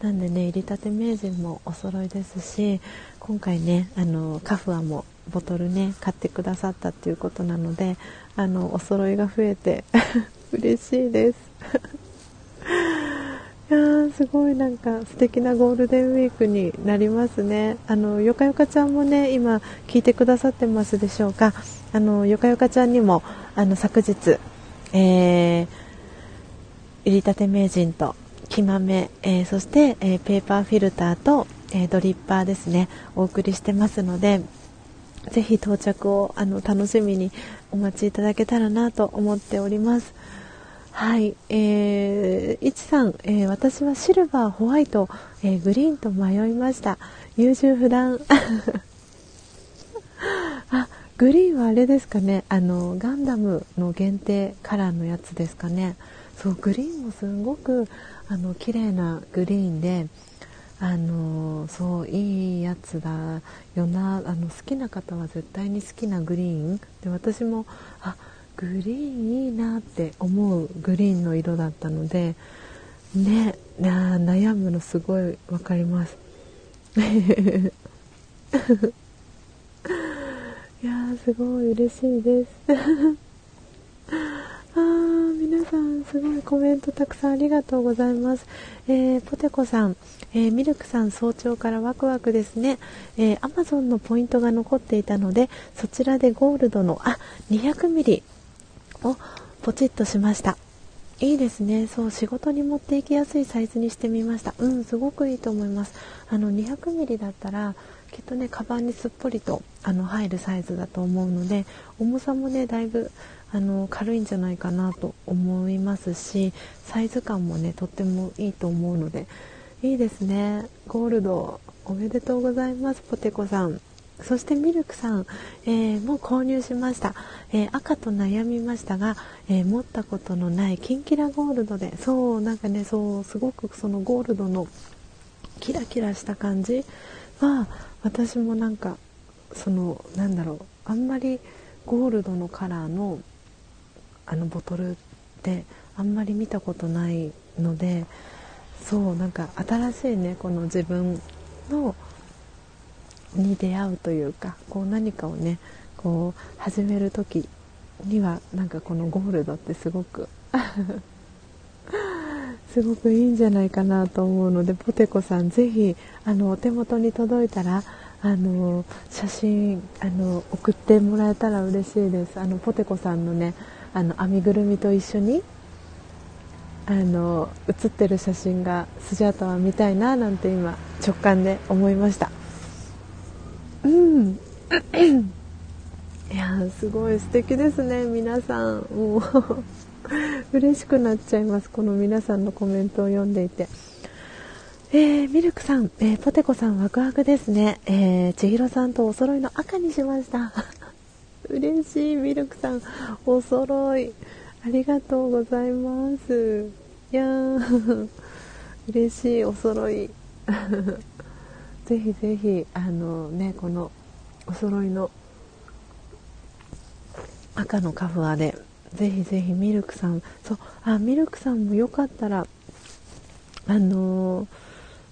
なんでね入りたて名人もお揃いですし今回ねあのカフアもボトルね買ってくださったっていうことなのであのお揃いが増えて 嬉しいです。やーすごいなんか素敵なゴールデンウィークになりますねあのよかよかちゃんもね今聞いてくださってますでしょうかあのよかよかちゃんにもあの昨日、えー、入りたて名人と木豆、えー、そして、えー、ペーパーフィルターと、えドリッパーですねお送りしてますのでぜひ到着をあの楽しみにお待ちいただけたらなと思っております。はい、えー、いちさん、えー、私はシルバー、ホワイト、えー、グリーンと迷いました。優柔不断。あ、グリーンはあれですかね、あの、ガンダムの限定カラーのやつですかね。そう、グリーンもすごく、あの、綺麗なグリーンで、あのそういいやつだよなあの好きな方は絶対に好きなグリーンで私もあグリーンいいなって思うグリーンの色だったのでね悩むのすごい分かります。いやすごい嬉しいです。あー皆さんすごいコメントたくさんありがとうございます、えー、ポテコさん、えー、ミルクさん早朝からワクワクですね、えー、アマゾンのポイントが残っていたのでそちらでゴールドのあ200ミリ。をポチッとしました。いいですね。そう仕事に持っていきやすいサイズにしてみました。うんすごくいいと思います。あの200ミリだったらきっとねカバンにすっぽりとあの入るサイズだと思うので重さもねだいぶあの軽いんじゃないかなと思いますしサイズ感もねとってもいいと思うのでいいですね。ゴールドおめでとうございますポテコさん。そしてミルクさん、えー、もう購入しました、えー、赤と悩みましたが、えー、持ったことのないキンキラゴールドでそうなんかねそうすごくそのゴールドのキラキラした感じは私もなんかそのなんだろうあんまりゴールドのカラーのあのボトルってあんまり見たことないのでそうなんか新しいねこの自分のに出会うというかこう何かをねこう始める時にはなんかこのゴールドってすごく すごくいいんじゃないかなと思うのでポテコさんぜひあのお手元に届いたらあの写真あの送ってもらえたら嬉しいです。あのポテコさんのねあの編みぐるみと一緒にあの写ってる写真がスジャータは見たいななんて今直感で思いました。うん。いやすごい素敵ですね皆さん。もう 嬉しくなっちゃいますこの皆さんのコメントを読んでいて。えー、ミルクさん、えー、ポテコさんワクワクですね、えー、千尋さんとお揃いの赤にしました。嬉しいミルクさん。お揃い。ありがとうございます。いやー 嬉しいお揃い。ぜひぜひあのねこのお揃いの赤のカフアでぜひぜひミルクさんそうあミルクさんもよかったらあのー、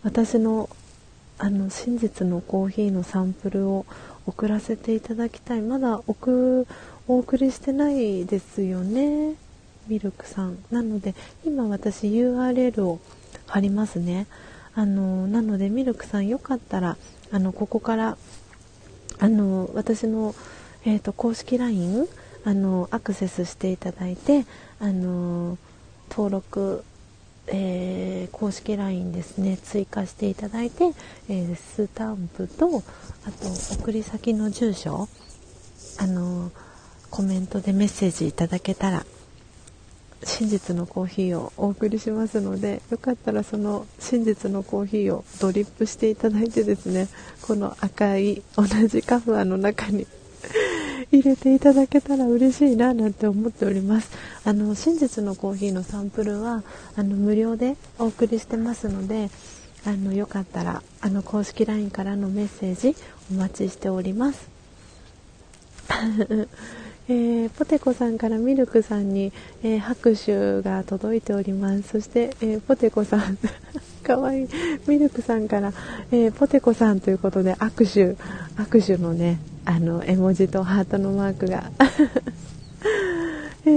私のあの真実のコーヒーのサンプルを送らせていただきたい。まだ送お送りしてないですよねミルクさん。なので今私 URL を貼りますね。あのなのでミルクさんよかったらあのここからあの私の、えーと、公式 LINE あのアクセスしていただいてあの登録えー、公式 LINE ですね追加していただいて、えー、スタンプとあと送り先の住所あのコメントでメッセージいただけたら真実のコーヒーをお送りしますのでよかったらその真実のコーヒーをドリップしていただいてですねこの赤い同じカフアの中に 入れていただけたら嬉しいななんて思っております。あの真実のコーヒーのサンプルはあの無料でお送りしてますのであのよかったらあの公式 LINE からのメッセージお待ちしております。えー、ポテコさんからミルクさんに、えー、拍手が届いております。そして、えー、ポテコさん かわいい。ミルクさんから、えポテコさんということで握手。握手のねあの絵文字とハートのマークが。え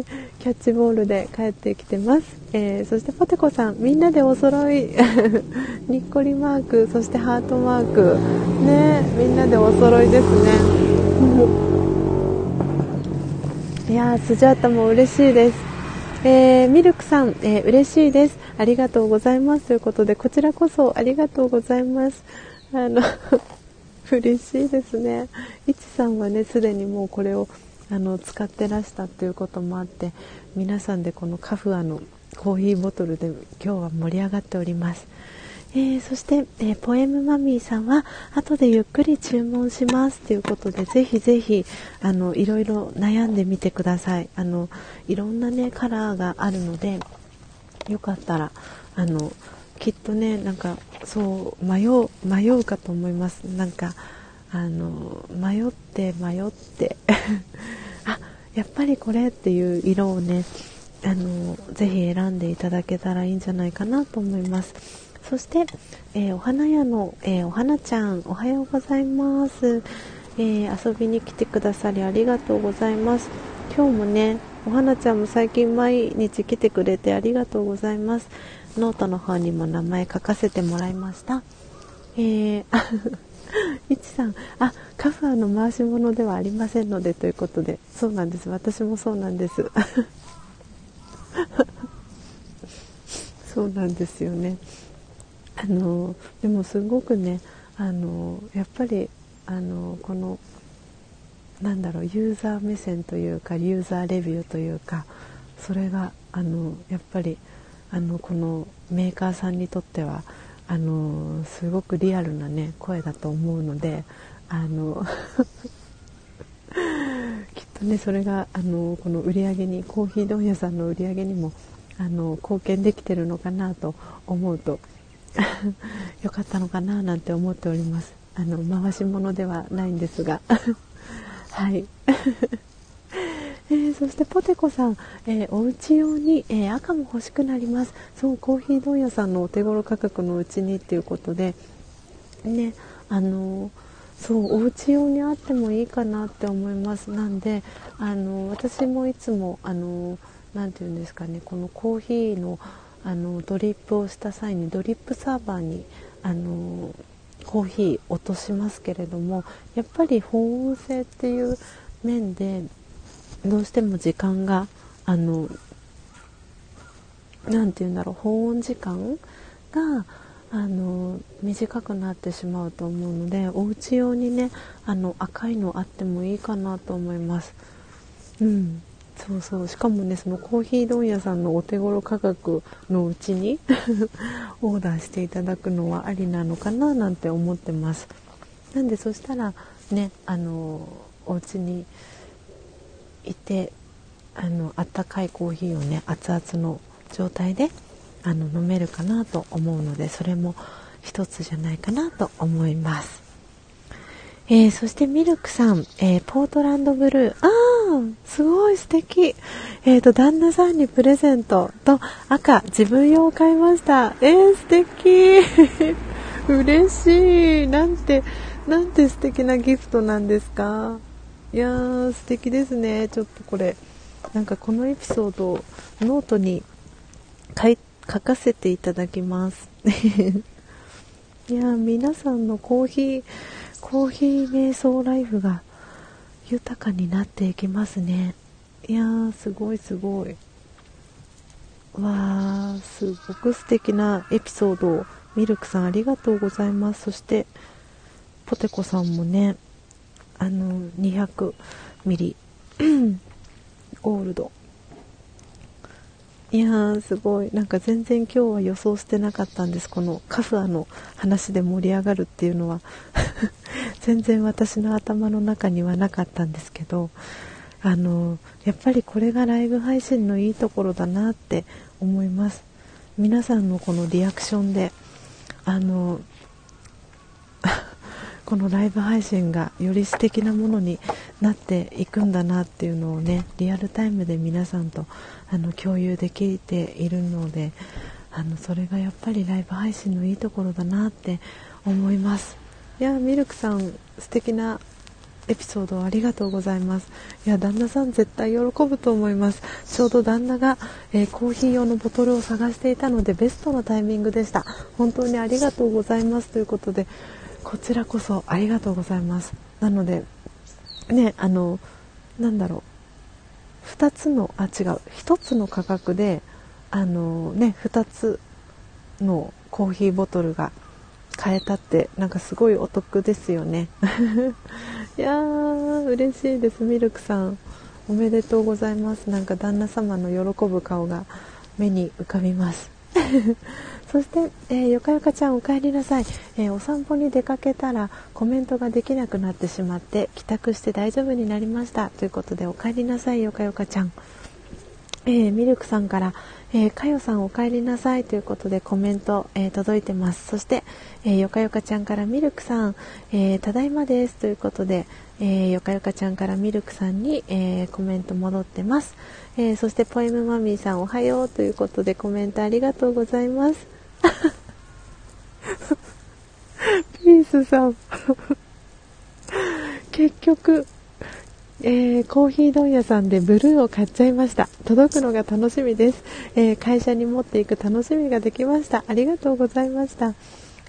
ー、キャッチボールで帰ってきてます、えー、そしてポテコさんみんなでお揃い。にっこりマーク。そしてハートマーク。ねみんなでお揃いですね。いやスジャータも嬉しいです。えー、ミルクさん、えー、嬉しいです。ありがとうございます。ということで、こちらこそありがとうございます。あの 嬉しいですね。いちさんはね、すでにもうこれをあの使ってらしたということもあって、皆さんでこのカフアのコーヒーボトルで今日は盛り上がっております。えー、そして、えー、ポエムマミーさんは後でゆっくり注文しますということでぜひぜひあのいろいろ悩んでみてください。あのいろんなねカラーがあるのでよかったらあのきっとねなんかそう迷う迷うかと思います。なんかあの迷って迷って。あやっぱりこれっていう色をねあのぜひ選んでいただけたらいいんじゃないかなと思います。そして、えー、お花屋の、えー、お花ちゃん、おはようございます、えー、遊びに来てくださりありがとうございます。今日もね、お花ちゃんも最近毎日来てくれてありがとうございます。ノートの方にも名前書かせてもらいました。えー、いちさん、あ、カファーの回し物ではありませんのでということで、そうなんです。私もそうなんです。そうなんですよね。あのでもすごくねあのやっぱりあのこのなんだろうユーザー目線というかユーザーレビューというかそれがあのやっぱりあのこのメーカーさんにとってはあのすごくリアルな、ね、声だと思うのであの きっとねそれがあのこの売り上げにコーヒー問屋さんの売り上げにもあの貢献できてるのかなと思うと よかったのかななんて思っております。あの回し物ではないんですが。はい。えー、そしてポテコさん、えー、お家用に、えー、赤も欲しくなります。そうコーヒー問屋さんのお手頃価格のうちにっていうことで。ねあのそうお家用にあってもいいかなって思います。なんであの私もいつもあのなて言うんですかねこのコーヒーのあのドリップをした際にドリップサーバーにあのコーヒー落としますけれどもやっぱり保温性っていう面でどうしても時間があのなて言うんだろう保温時間があの短くなってしまうと思うのでお家用にねあの赤いのあってもいいかなと思います。うんそうそう。しかもねそのコーヒー問屋さんのお手頃価格のうちに オーダーしていただくのはありなのかななんて思ってます。なんでそしたらねあのお家にいてあのあったかいコーヒーをね熱々の状態であの飲めるかなと思うのでそれも一つじゃないかなと思います。えー、そしてミルクさん、えー、ポートランドブルー。あー、すごい素敵。えっ、ー、と、旦那さんにプレゼントと赤、自分用を買いました。えー、素敵。嬉しい。なんて、なんて素敵なギフトなんですか。いやー、素敵ですね。ちょっとこれ、なんかこのエピソードをノートに書書かせていただきます。いや皆さんのコーヒー、コーヒー瞑想ライフが豊かになっていきますね。いやーすごいすごい。わーすごく素敵なエピソードをミルクさんありがとうございます。そしてポテコさんもねあの200ミリ。ゴールド。いやーすごい。なんか全然今日は予想してなかったんです。このカフアの話で盛り上がるっていうのは。全然私の頭の中にはなかったんですけど。あのやっぱりこれがライブ配信のいいところだなって思います。皆さんのこのリアクションで。あのこのライブ配信がより素敵なものになっていくんだなっていうのをねリアルタイムで皆さんとあの共有できているのであのそれがやっぱりライブ配信のいいところだなって思います。いやミルクさん素敵なエピソードありがとうございます。いや旦那さん絶対喜ぶと思います。ちょうど旦那が、えー、コーヒー用のボトルを探していたのでベストなタイミングでした。本当にありがとうございますということでこちらこそありがとうございます。なのでねあのなんだろう。2つのあ違う。1つの価格であのね2つのコーヒーボトルが買えたってなんかすごいお得ですよね。いやー嬉しいです。ミルクさん。おめでとうございます。なんか旦那様の喜ぶ顔が目に浮かびます。そして、えー、よかよかちゃんお帰りなさい、えー、お散歩に出かけたらコメントができなくなってしまって帰宅して大丈夫になりました。ということでお帰りなさいよかよかちゃん、えー、ミルクさんから、えー、かよさんお帰りなさい。ということでコメント、え、届いてます。そして、え、よかよかちゃんからミルクさん、えただいまです。ということで、えよかよかちゃんからミルクさんに、えコメント戻ってます、えそしてポエムマミーさんおはよう。ということでコメントありがとうございます。ピースさん。結局、えー、コーヒー問屋さんでブルーを買っちゃいました。届くのが楽しみです、えー、会社に持っていく楽しみができました。ありがとうございました。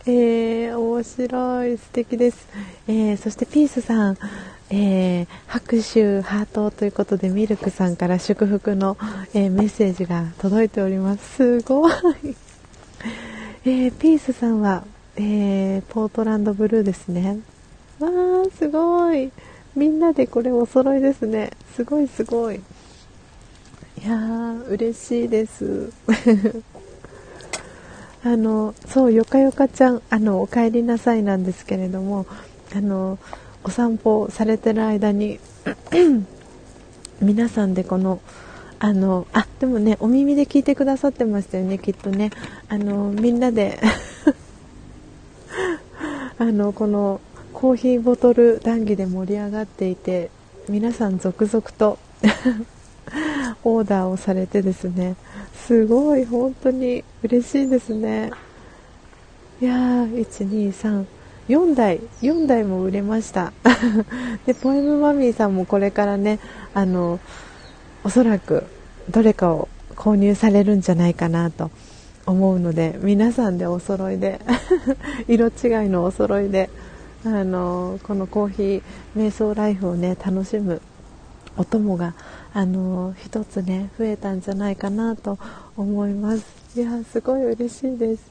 えー、面白い素敵です、えそしてピースさん。えー、拍手ハートということでミルクさんから祝福の、えー、メッセージが届いております。すごい。えー、ピースさんは、えー、ポートランドブルーですね。わー、すごい。みんなでこれお揃いですね。すごいすごい。いやー、嬉しいです。あの、そう、よかよかちゃん、あの、お帰りなさいなんですけれども、あの、お散歩されてる間に 皆さんでこの、あのあでもねお耳で聞いてくださってましたよねきっとね。あのみんなで あのこのコーヒーボトル談義で盛り上がっていて皆さん続々と オーダーをされてですね。すごい本当に嬉しいですね。いやー1234台4台も売れました。でポエムマミーさんもこれからねあのおそらくどれかを購入されるんじゃないかなと思うので皆さんでお揃いで 色違いのお揃いであのこのコーヒー瞑想ライフをね楽しむお供があの一つね増えたんじゃないかなと思います。いやすごい嬉しいです。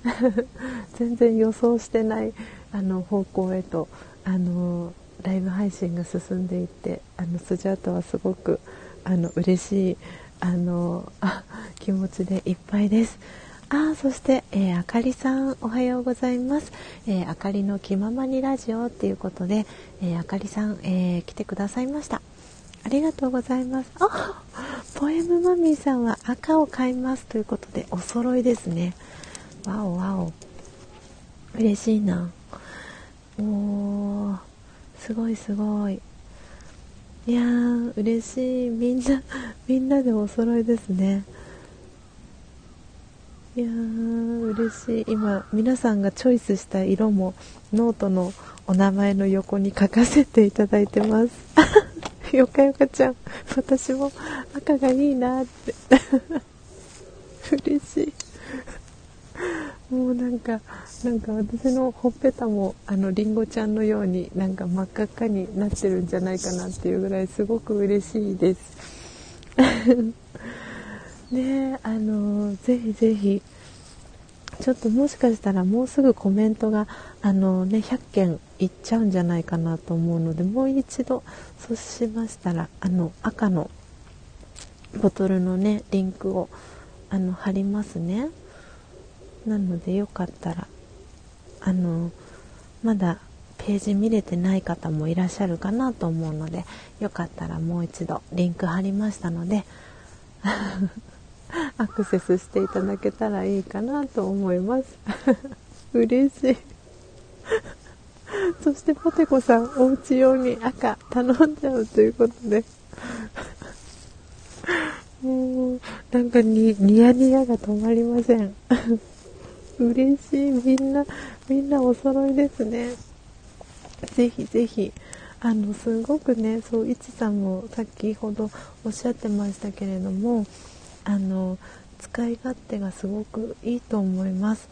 全然予想してないあの方向へとあのライブ配信が進んでいってあのスジャータはすごくあの嬉しいあのあ気持ちでいっぱいです。あそして、えー、あかりさんおはようございます、えー、あかりの気ままにラジオっていうことで、えー、あかりさん、え来てくださいました。ありがとうございます。あポエムマミーさんは赤を買いますということでお揃いですね。わおわお。嬉しいな。おすごいすごい。いやー嬉しい。みんな みんなでお揃いですね。いやー嬉しい。今皆さんがチョイスした色もノートのお名前の横に書かせていただいてます。よかよかちゃん私も赤がいいなって。嬉しい。もうなんかなんか私のほっぺたもあのりんごちゃんのようになんか真っ赤っかになってるんじゃないかなっていうぐらいすごく嬉しいです ねあのぜひぜひちょっともしかしたらもうすぐコメントがあのね100件いっちゃうんじゃないかなと思うのでもう一度そうしましたらあの赤のボトルのねリンクをあの貼りますね。なのでよかったらあのまだページ見れてない方もいらっしゃるかなと思うのでよかったらもう一度リンク貼りましたので アクセスしていただけたらいいかなと思います。嬉しい。そしてポテコさんお家用に赤頼んじゃうということで。もうなんかにニヤニヤが止まりません。嬉しい。みんなみんなお揃いですね。ぜひぜひ。あのすごくねそういちさんも先ほどおっしゃってましたけれどもあの使い勝手がすごくいいと思います。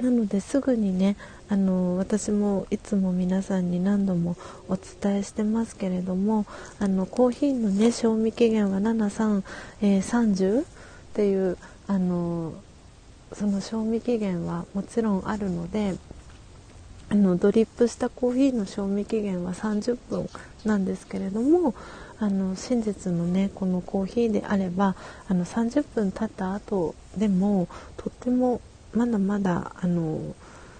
なのですぐにねあの私もいつも皆さんに何度もお伝えしてますけれどもあのコーヒーのね賞味期限は73、えー、30っていうあのその賞味期限はもちろんあるのであのドリップしたコーヒーの賞味期限は30分なんですけれどもあの真実のねこのコーヒーであればあの30分経った後でもとってもまだまだあの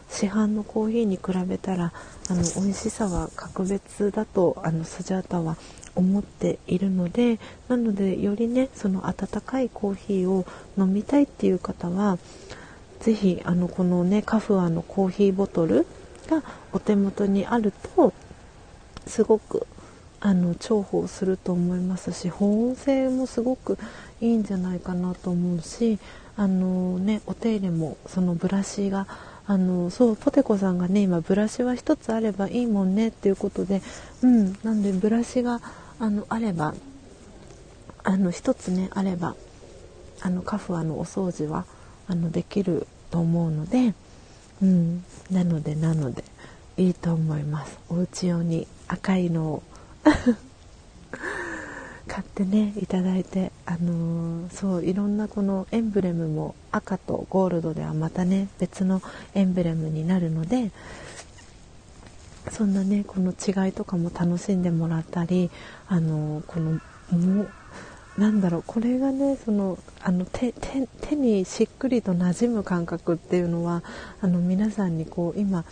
市販のコーヒーに比べたらあの美味しさは格別だとあのスジャータは思っているのでなのでよりねその温かいコーヒーを飲みたいっていう方は是非あのこのねカフアのコーヒーボトルがお手元にあるとすごくあの重宝すると思いますし保温性もすごくいいんじゃないかなと思うしあの、ね、お手入れもそのブラシがあのそうポテコさんがね今ブラシは1つあればいいもんねっていうことで、うん、なんでブラシがあのあればあの1つねあればあのカフアのお掃除はあのできると思うので、うん、なのでなのでいいと思います。お家用に赤いのを 買ってねいただいてあのー、そういろんなこのエンブレムも赤とゴールドではまたね別のエンブレムになるのでそんなねこの違いとかも楽しんでもらったりあの、このもなんだろうこれがねそのあの手手にしっくりと馴染む感覚っていうのはあの皆さんにこう今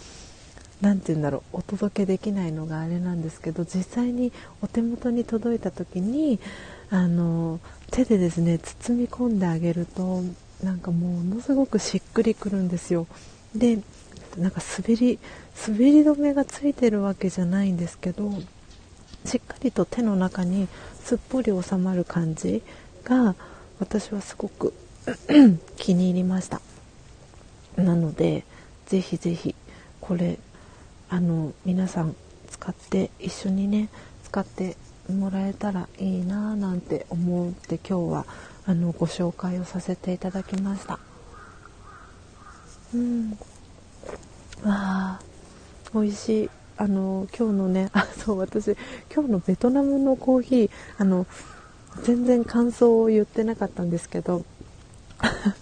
何て言うんだろうお届けできないのがあれなんですけど実際にお手元に届いた時にあの手でですね包み込んであげるとなんかものすごくしっくりくるんですよ。でなんか滑り滑り止めがついてるわけじゃないんですけどしっかりと手の中にすっぽり収まる感じが私はすごく 気に入りました。なのでぜひぜひこれあの皆さん使って一緒にね使ってもらえたらいいなぁなんて思って今日はあのご紹介をさせていただきました。うん。わあ美味しい。あの今日のね あそう私今日のベトナムのコーヒーあの全然感想を言ってなかったんですけど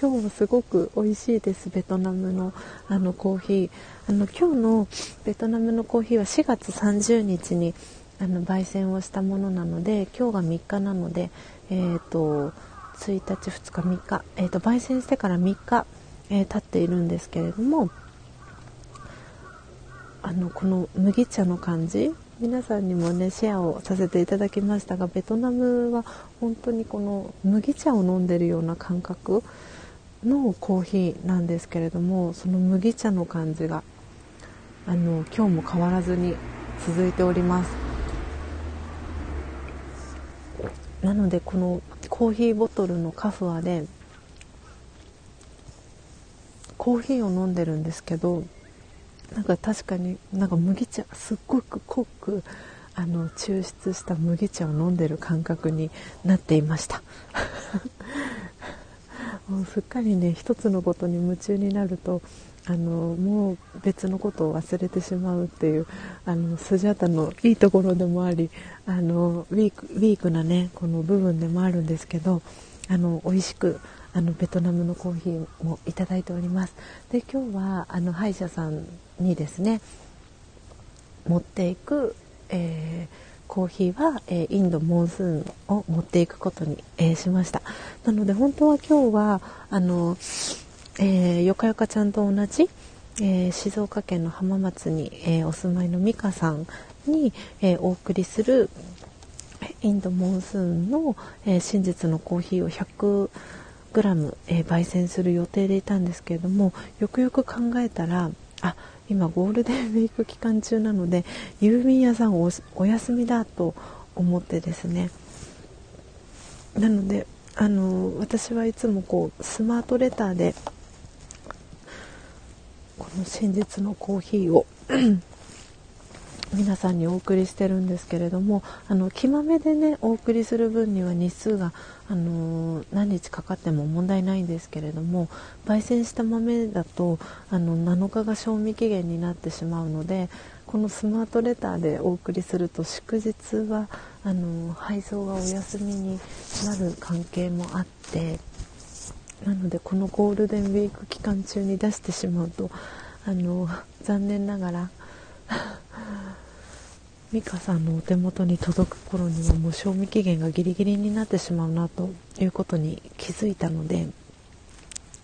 今日もすごく美味しいですベトナムのあのコーヒー。あの今日のベトナムのコーヒーは4月30日にあの焙煎をしたものなので今日が3日なので、えーと、1日2日3日、えーと、焙煎してから3日、えー、経っているんですけれどもあのこの麦茶の感じ皆さんにもねシェアをさせていただきましたがベトナムは本当にこの麦茶を飲んでるような感覚のコーヒーなんですけれどもその麦茶の感じがあの今日も変わらずに続いております。なのでこのコーヒーボトルのカフアでコーヒーを飲んでるんですけどなんか確かになんか麦茶すっごく濃くあの抽出した麦茶を飲んでる感覚になっていました。もうすっかりね一つのことに夢中になるとあのもう別のことを忘れてしまうっていうあのスジャータのいいところでもありあのウィークウィークなねこの部分でもあるんですけどあの美味しくあのベトナムのコーヒーもいただいております。で今日はあの歯医者さんにですね持っていく、えーコーヒーは、えー、インドモンスーンを持っていくことに、えー、しました。なので本当は今日はあの、えー、よかよかちゃんと同じえー、静岡県の浜松に、え、お住まいの美香さんに、え、お送りするインドモンスーンの、え真実のコーヒーを100グラム、え焙煎する予定でいたんですけれどもよくよく考えたらあ今ゴールデンウィーク期間中なので郵便屋さんお休みだと思ってですね。なのであの私はいつもこうスマートレターでこの真実のコーヒーを皆さんにお送りしてるんですけれどもあの木豆でねお送りする分には日数が、あのー、何日かかっても問題ないんですけれども焙煎した豆だとあの7日が賞味期限になってしまうのでこのスマートレターでお送りすると祝日はあのー、配送がお休みになる関係もあってなのでこのゴールデンウィーク期間中に出してしまうとあのー、残念ながら美香さんのお手元に届く頃にはもう賞味期限がギリギリになってしまうなということに気づいたので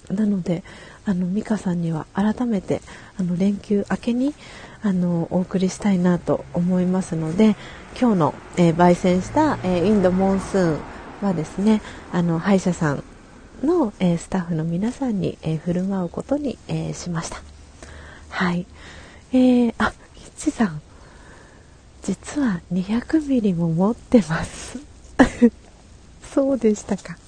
なのであの美香さんには改めてあの連休明けにあのお送りしたいなと思いますので今日の、えー、焙煎した、えー、インドモンスーンはですねあの歯医者さんの、えー、スタッフの皆さんに、え振る舞うことに、えしました。はい。えー、あひちさん。実は200ミリも持ってます。そうでしたか。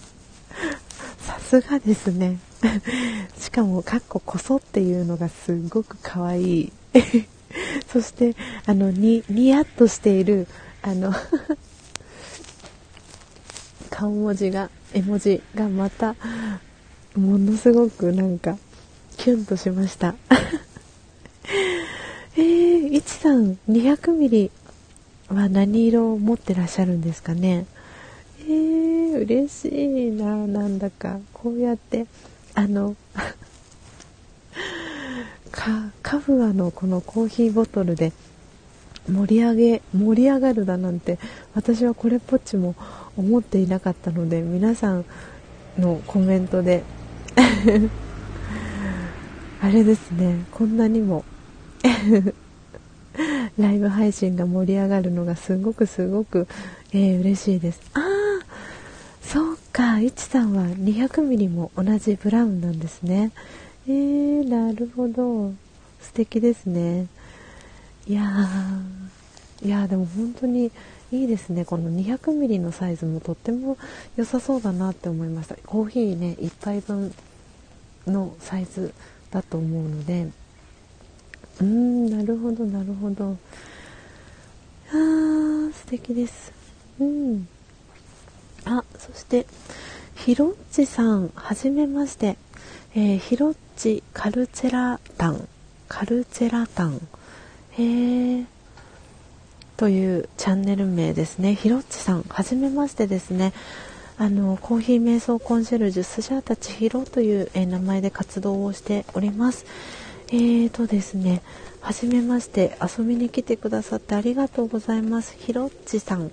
さすがですね。しかもかっここそっていうのがすごく可愛い。そしてあのにニヤッとしているあの顔文字が絵文字がまたものすごくなんかキュンとしました。えー、いちさん200ミリは何色を持ってらっしゃるんですかね？えー、嬉しいななんだか。こうやってあの カカフアのこのコーヒーボトルで盛り上げ盛り上がるだなんて私はこれっぽっちも思っていなかったので皆さんのコメントで あれですね。こんなにも。ライブ配信が盛り上がるのがすごくすごく、えー、嬉しいです。ああ、そうか、いちさんは 200mm も同じブラウンなんですね。えー、なるほど。素敵ですね。いやー、いやでも本当にいいですね。この 200mm のサイズもとっても良さそうだなって思いました。コーヒーね、1杯分のサイズだと思うので、うんなるほどなるほど。あー素敵です。うん。あそしてひろっちさんはじめまして。え、ひろっちカルチェラタン。カルチェラタン。へえというチャンネル名ですね。ひろっちさんはじめましてですね。あのコーヒー瞑想コンシェルジュスジャータ千尋という、えー、名前で活動をしております。えーとですね、はじめまして遊びに来てくださってありがとうございます。ひろっちさん。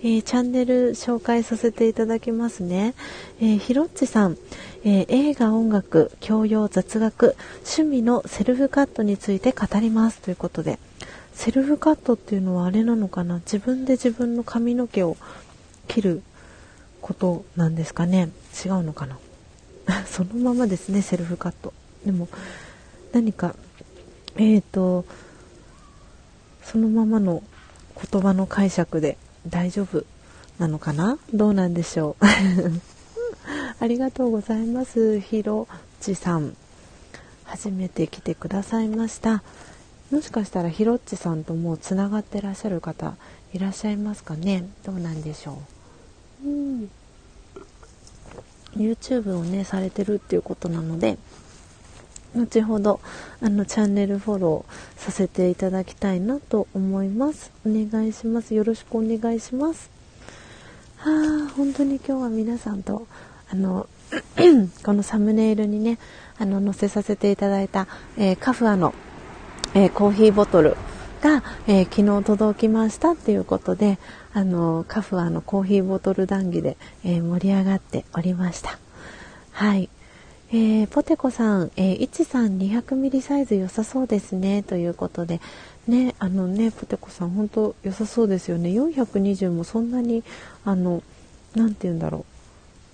えー、チャンネル紹介させていただきますね。えー、ひろっちさん、えー、映画、音楽、教養、雑学、趣味のセルフカットについて語りますということで、セルフカットっていうのはあれなのかな？自分で自分の髪の毛を切ることなんですかね？違うのかな？そのままですね、セルフカット。でも、何かえーとそのままの言葉の解釈で大丈夫なのかな？どうなんでしょう？ありがとうございます。ひろちさん。初めて来てくださいました。もしかしたらひろっちさんともうつながってらっしゃる方いらっしゃいますかね？どうなんでしょう？うん。YouTube をねされてるっていうことなので後ほどあのチャンネルフォローさせていただきたいなと思います。お願いします。よろしくお願いします。はあ本当に今日は皆さんとあの このサムネイルにねあの載せさせていただいた、えー、カフアの、えー、コーヒーボトルが、えー、昨日届きましたっていうことであのカフアのコーヒーボトル談義で、え盛り上がっておりました。はい。えー、ポテコさん、えー、いちさん200ミリサイズ良さそうですね。ということでねあのねポテコさん本当良さそうですよね。420もそんなにあのなんて言うんだろう。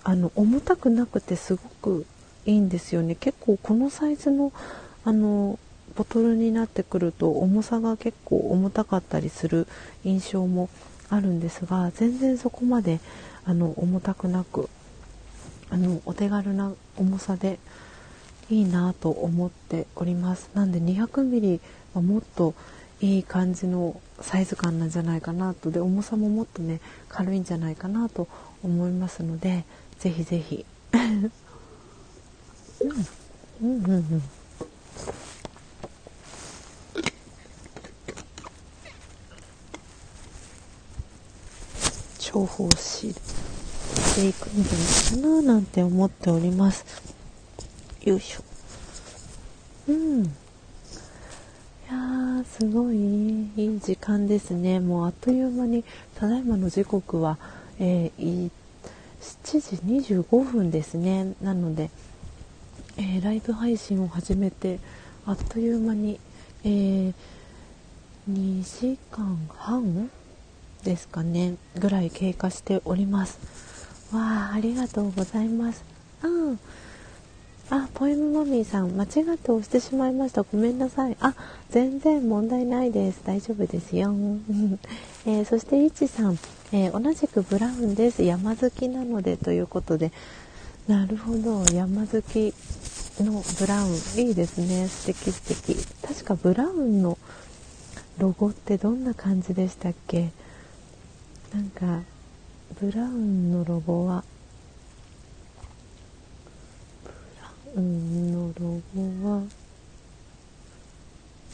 あの重たくなくてすごくいいんですよね。結構このサイズのあのボトルになってくると重さが結構重たかったりする印象もあるんですが全然そこまであの重たくなくあのお手軽な重さでいいなと思っております。なんで 200mm はもっといい感じのサイズ感なんじゃないかなと。で重さももっとね軽いんじゃないかなと思いますのでぜひぜひ。うん。うんうんうん。重宝ししていくんじゃないかななんて思っております。よいしょ。うん。いやーすごいいい時間ですね。もうあっという間にただいまの時刻は、えー、7時25分ですね。なので、えー、ライブ配信を始めてあっという間に、えー、2時間半ですかね。ぐらい経過しております。わあありがとうございます。うん。あポエムマミーさん間違って押してしまいました。ごめんなさい。あ全然問題ないです。大丈夫ですよ、えー、そしていちさん、えー、同じくブラウンです。山好きなのでということで。なるほど。山好きのブラウン。いいですね。素敵素敵。確かブラウンのロゴってどんな感じでしたっけ？なんかブラウンのロゴは？ブラウンのロゴは？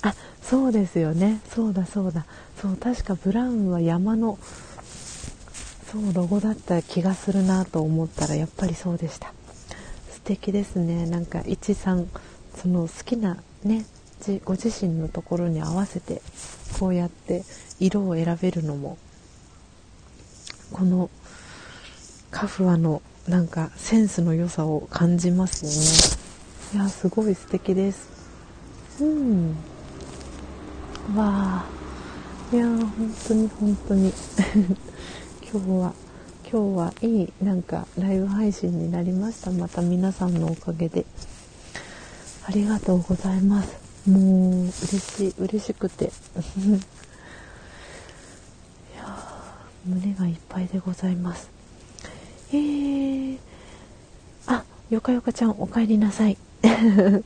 あそうですよね。そうだそうだ。そう確かブラウンは山のそうロゴだった気がするなと思ったらやっぱりそうでした。素敵ですね。なんか一さんその好きなねご自身のところに合わせてこうやって色を選べるのもこのカフアのなんかセンスの良さを感じますよね。いやすごい素敵です。うん。わあ。いや本当に本当に。今日は今日はいいなんかライブ配信になりました。また皆さんのおかげで。ありがとうございます。もう嬉しい嬉しくて。胸がいっぱいでございます。えー、あよかよかちゃんおかえりなさい、え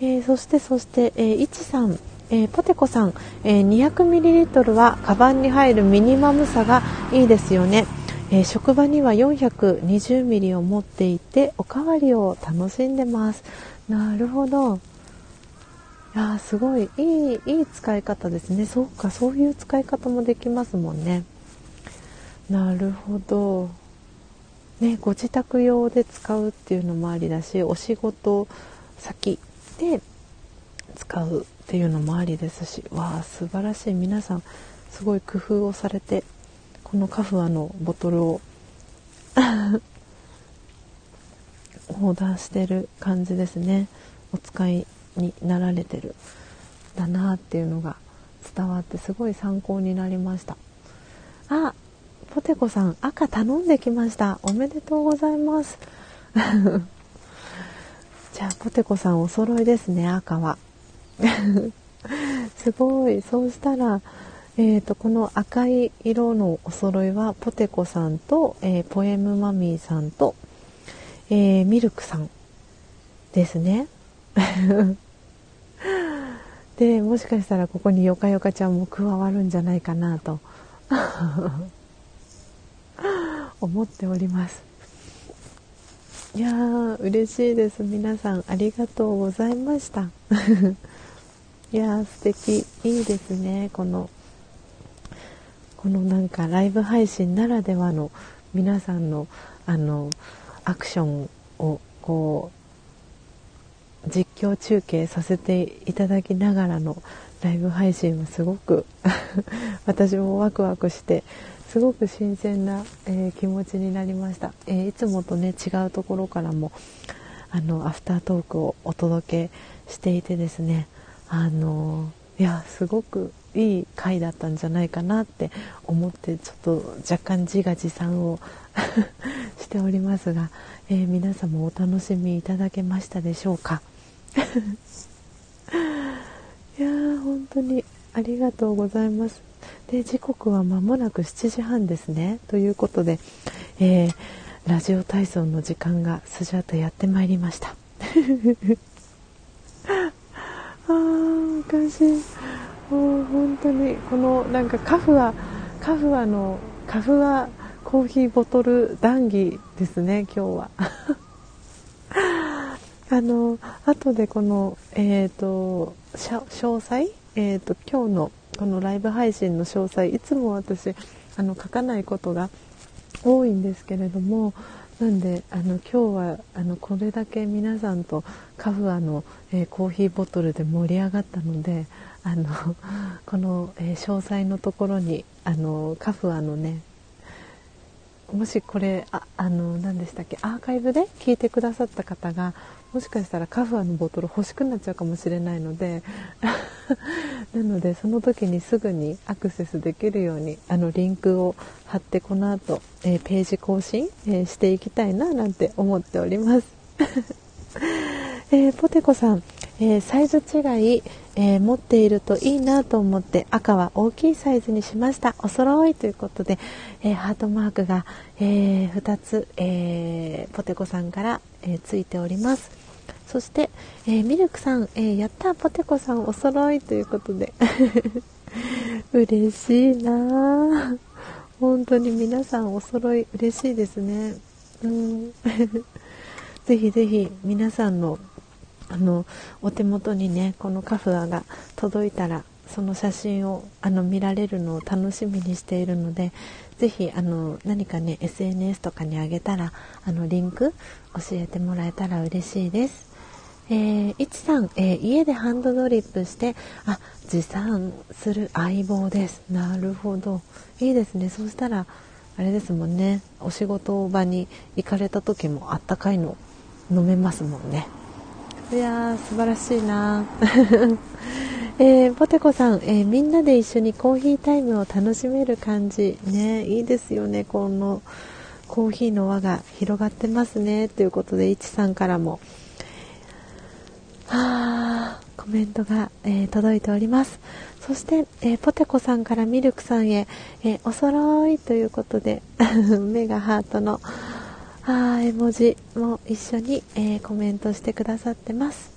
ー、そしてそして、えー、いちさんえー、ポテコさん、えー、200ml はカバンに入るミニマムさがいいですよね、えー、職場には 420ml を持っていておかわりを楽しんでます。なるほど。いやすごいいいいい使い方ですね。そうかそういう使い方もできますもんね。なるほど。ね、ご自宅用で使うっていうのもありだしお仕事先で使うっていうのもありですしわあ素晴らしい。皆さんすごい工夫をされてこのカフアのボトルを オーダーしてる感じですね。お使いになられてる。だなっていうのが伝わってすごい参考になりました。あポテコさん赤頼んできました。おめでとうございます。じゃあポテコさんお揃いですね赤は。すごい。そうしたらえーと、この赤い色のお揃いはポテコさんと、えー、ポエムマミーさんと、えー、ミルクさんですね。でもしかしたらここによかよかちゃんも加わるんじゃないかなと。思っております。いやー嬉しいです。皆さんありがとうございました。いやー素敵。いいですね。このこのなんかライブ配信ならではの皆さんのあのアクションをこう実況中継させていただきながらのライブ配信はすごく 私もワクワクしてすごく新鮮な、えー、気持ちになりました、えー、いつもとね違うところからもあのアフタートークをお届けしていてですねあのいやすごくいい回だったんじゃないかなって思ってちょっと若干自画自賛を しておりますが、えー、皆様お楽しみいただけましたでしょうか？いやー本当にありがとうございます。で時刻は間もなく7時半ですね。ということで、えー、ラジオ体操の時間がスジャータやってまいりました。あーおかしい。もう本当にこのなんかカフアカフアのカフアコーヒーボトル談義ですね今日は。あの後でこのえ、ー、と詳細えっ、ー、と今日のこのライブ配信の詳細いつも私あの書かないことが多いんですけれどもなんであの今日はあのこれだけ皆さんとカフアの、えー、コーヒーボトルで盛り上がったのであのこの、えー、詳細のところにあのカフアのねもしこれああの何でしたっけアーカイブで聞いてくださった方がもしかしたらカフアのボトル欲しくなっちゃうかもしれないので なのでその時にすぐにアクセスできるようにあのリンクを貼ってこの後、えー、ページ更新、えー、していきたいななんて思っております、えー、ポテコさん、えサイズ違い、え持っているといいなと思って赤は大きいサイズにしました。お揃いということで、えハートマークが、え2つ、えポテコさんから、えついております。そして、えー、ミルクさん、えー、やったポテコさんお揃いということで。嬉しいな本当に皆さんお揃い嬉しいですね。うん。ぜひぜひ皆さんのあのお手元にねこのカフアが届いたらその写真をあの見られるのを楽しみにしているのでぜひあの何かね SNS とかにあげたらあのリンク教えてもらえたら嬉しいです。えー、いちさん、えー、家でハンドドリップしてあ持参する相棒です。なるほど。いいですね。そうしたらあれですもんね。お仕事場に行かれた時もあったかいの飲めますもんね。いやー素晴らしいな。えー、ポテコさん、えー、みんなで一緒にコーヒータイムを楽しめる感じね。いいですよね。このコーヒーの輪が広がってますね。ということでいちさんからもコメントが、えー、届いております。そして、えー、ポテコさんからミルクさんへ、えー、お揃いということで 目がハートのあ絵文字も一緒に、えコメントしてくださってます。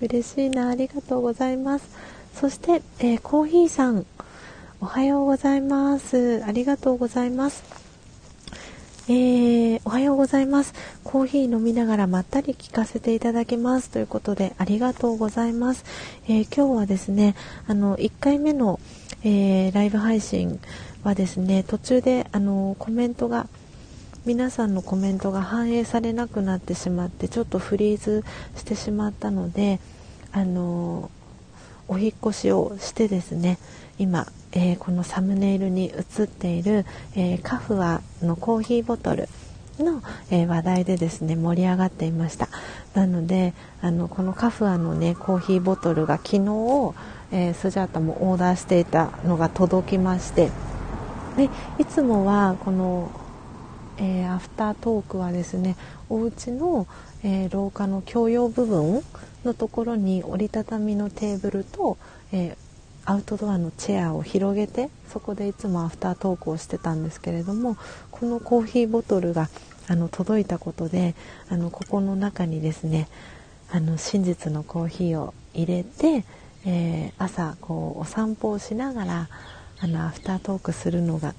嬉しいなありがとうございます。そして、えコーヒーさんおはようございます。ありがとうございます。えー、おはようございます。コーヒー飲みながらまったり聞かせていただきます。ということで、ありがとうございます。えー、今日はですね、あの、1回目の、えー、ライブ配信はですね、途中で、あの、コメントが、皆さんのコメントが反映されなくなってしまって、ちょっとフリーズしてしまったので、あの、お引越しをしてですね、今、えー、このサムネイルに映っている、えー、カフアのコーヒーボトルの、えー、話題でですね盛り上がっていました。なのであのこのカフアのねコーヒーボトルが昨日、えスジャータもオーダーしていたのが届きましてでいつもはこの、えアフタートークはですねお家の、え廊下の共用部分のところに折りたたみのテーブルと、えアウトドアのチェアを広げてそこでいつもアフタートークをしてたんですけれどもこのコーヒーボトルがあの届いたことであのここの中にですねあの真実のコーヒーを入れて、えー、朝こうお散歩をしながらあのアフタートークするのが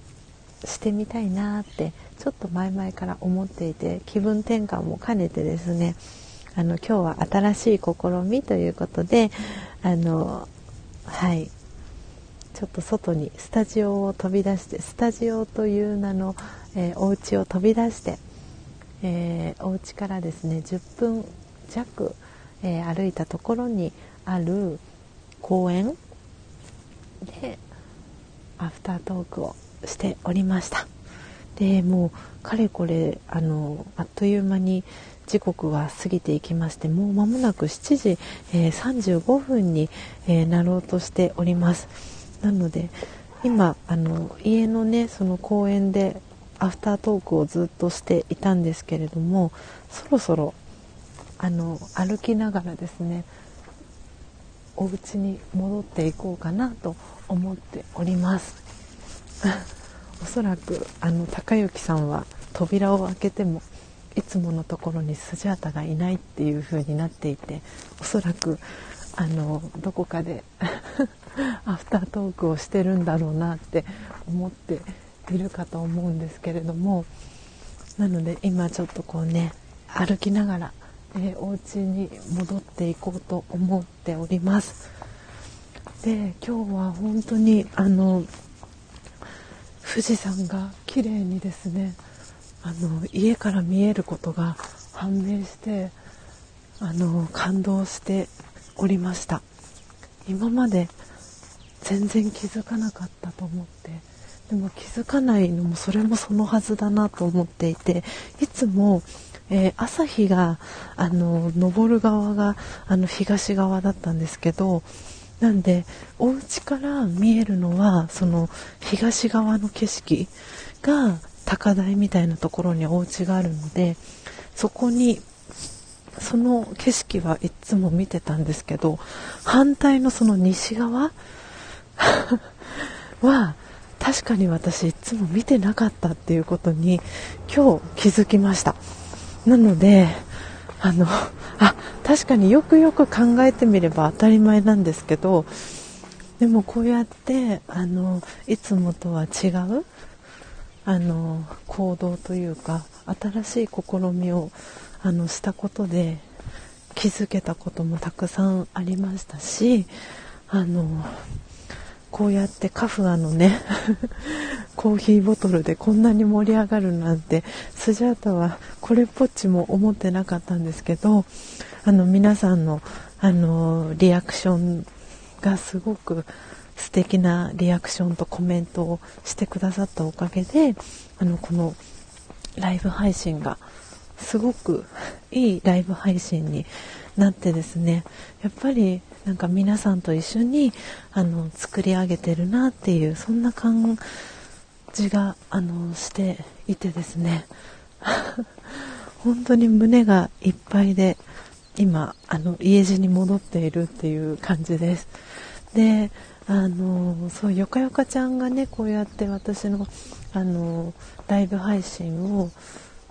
してみたいなってちょっと前々から思っていて気分転換も兼ねてですねあの今日は新しい試みということであのはい。ちょっと外にスタジオを飛び出してスタジオという名の、えー、お家を飛び出して、えー、お家からですね10分弱、えー、歩いたところにある公園でアフタートークをしておりました。でもうかれこれあのあっという間に時刻は過ぎていきましてもう間もなく7時、えー、35分に、えー、なろうとしております。なので今あの家のねその公園でアフタートークをずっとしていたんですけれどもそろそろあの歩きながらですねお家に戻っていこうかなと思っております。おそらくあの高之さんは扉を開けてもいつものところにスジャータがいないっていう風になっていておそらくあのどこかで アフタートークをしてるんだろうなって思っているかと思うんですけれどもなので今ちょっとこうね歩きながら、えー、お家に戻っていこうと思っております。で今日は本当にあの富士山が綺麗にですねあの家から見えることが判明してあの感動しておりました。今まで全然気づかなかったと思って。でも気づかないのもそれもそのはずだなと思っていていつも、えー、朝日があの昇る側があの東側だったんですけどなんでお家から見えるのはその東側の景色が高台みたいなところにお家があるのでそこにその景色はいつも見てたんですけど反対のその西側？は確かに私いつも見てなかったっていうことに今日気づきました。なのであのあ確かによくよく考えてみれば当たり前なんですけどでもこうやってあのいつもとは違うあの行動というか新しい試みをあのしたことで気づけたこともたくさんありましたしあのこうやってカフアのね コーヒーボトルでこんなに盛り上がるなんてスジャータはこれっぽっちも思ってなかったんですけどあの皆さんのあのリアクションがすごく素敵なリアクションとコメントをしてくださったおかげであのこのライブ配信がすごくいいライブ配信になってですねやっぱりなんか皆さんと一緒にあの作り上げてるなっていうそんな感じがあのしていてですね。本当に胸がいっぱいで今あの家路に戻っているっていう感じです。であのそうよかよかちゃんがねこうやって私のあのライブ配信を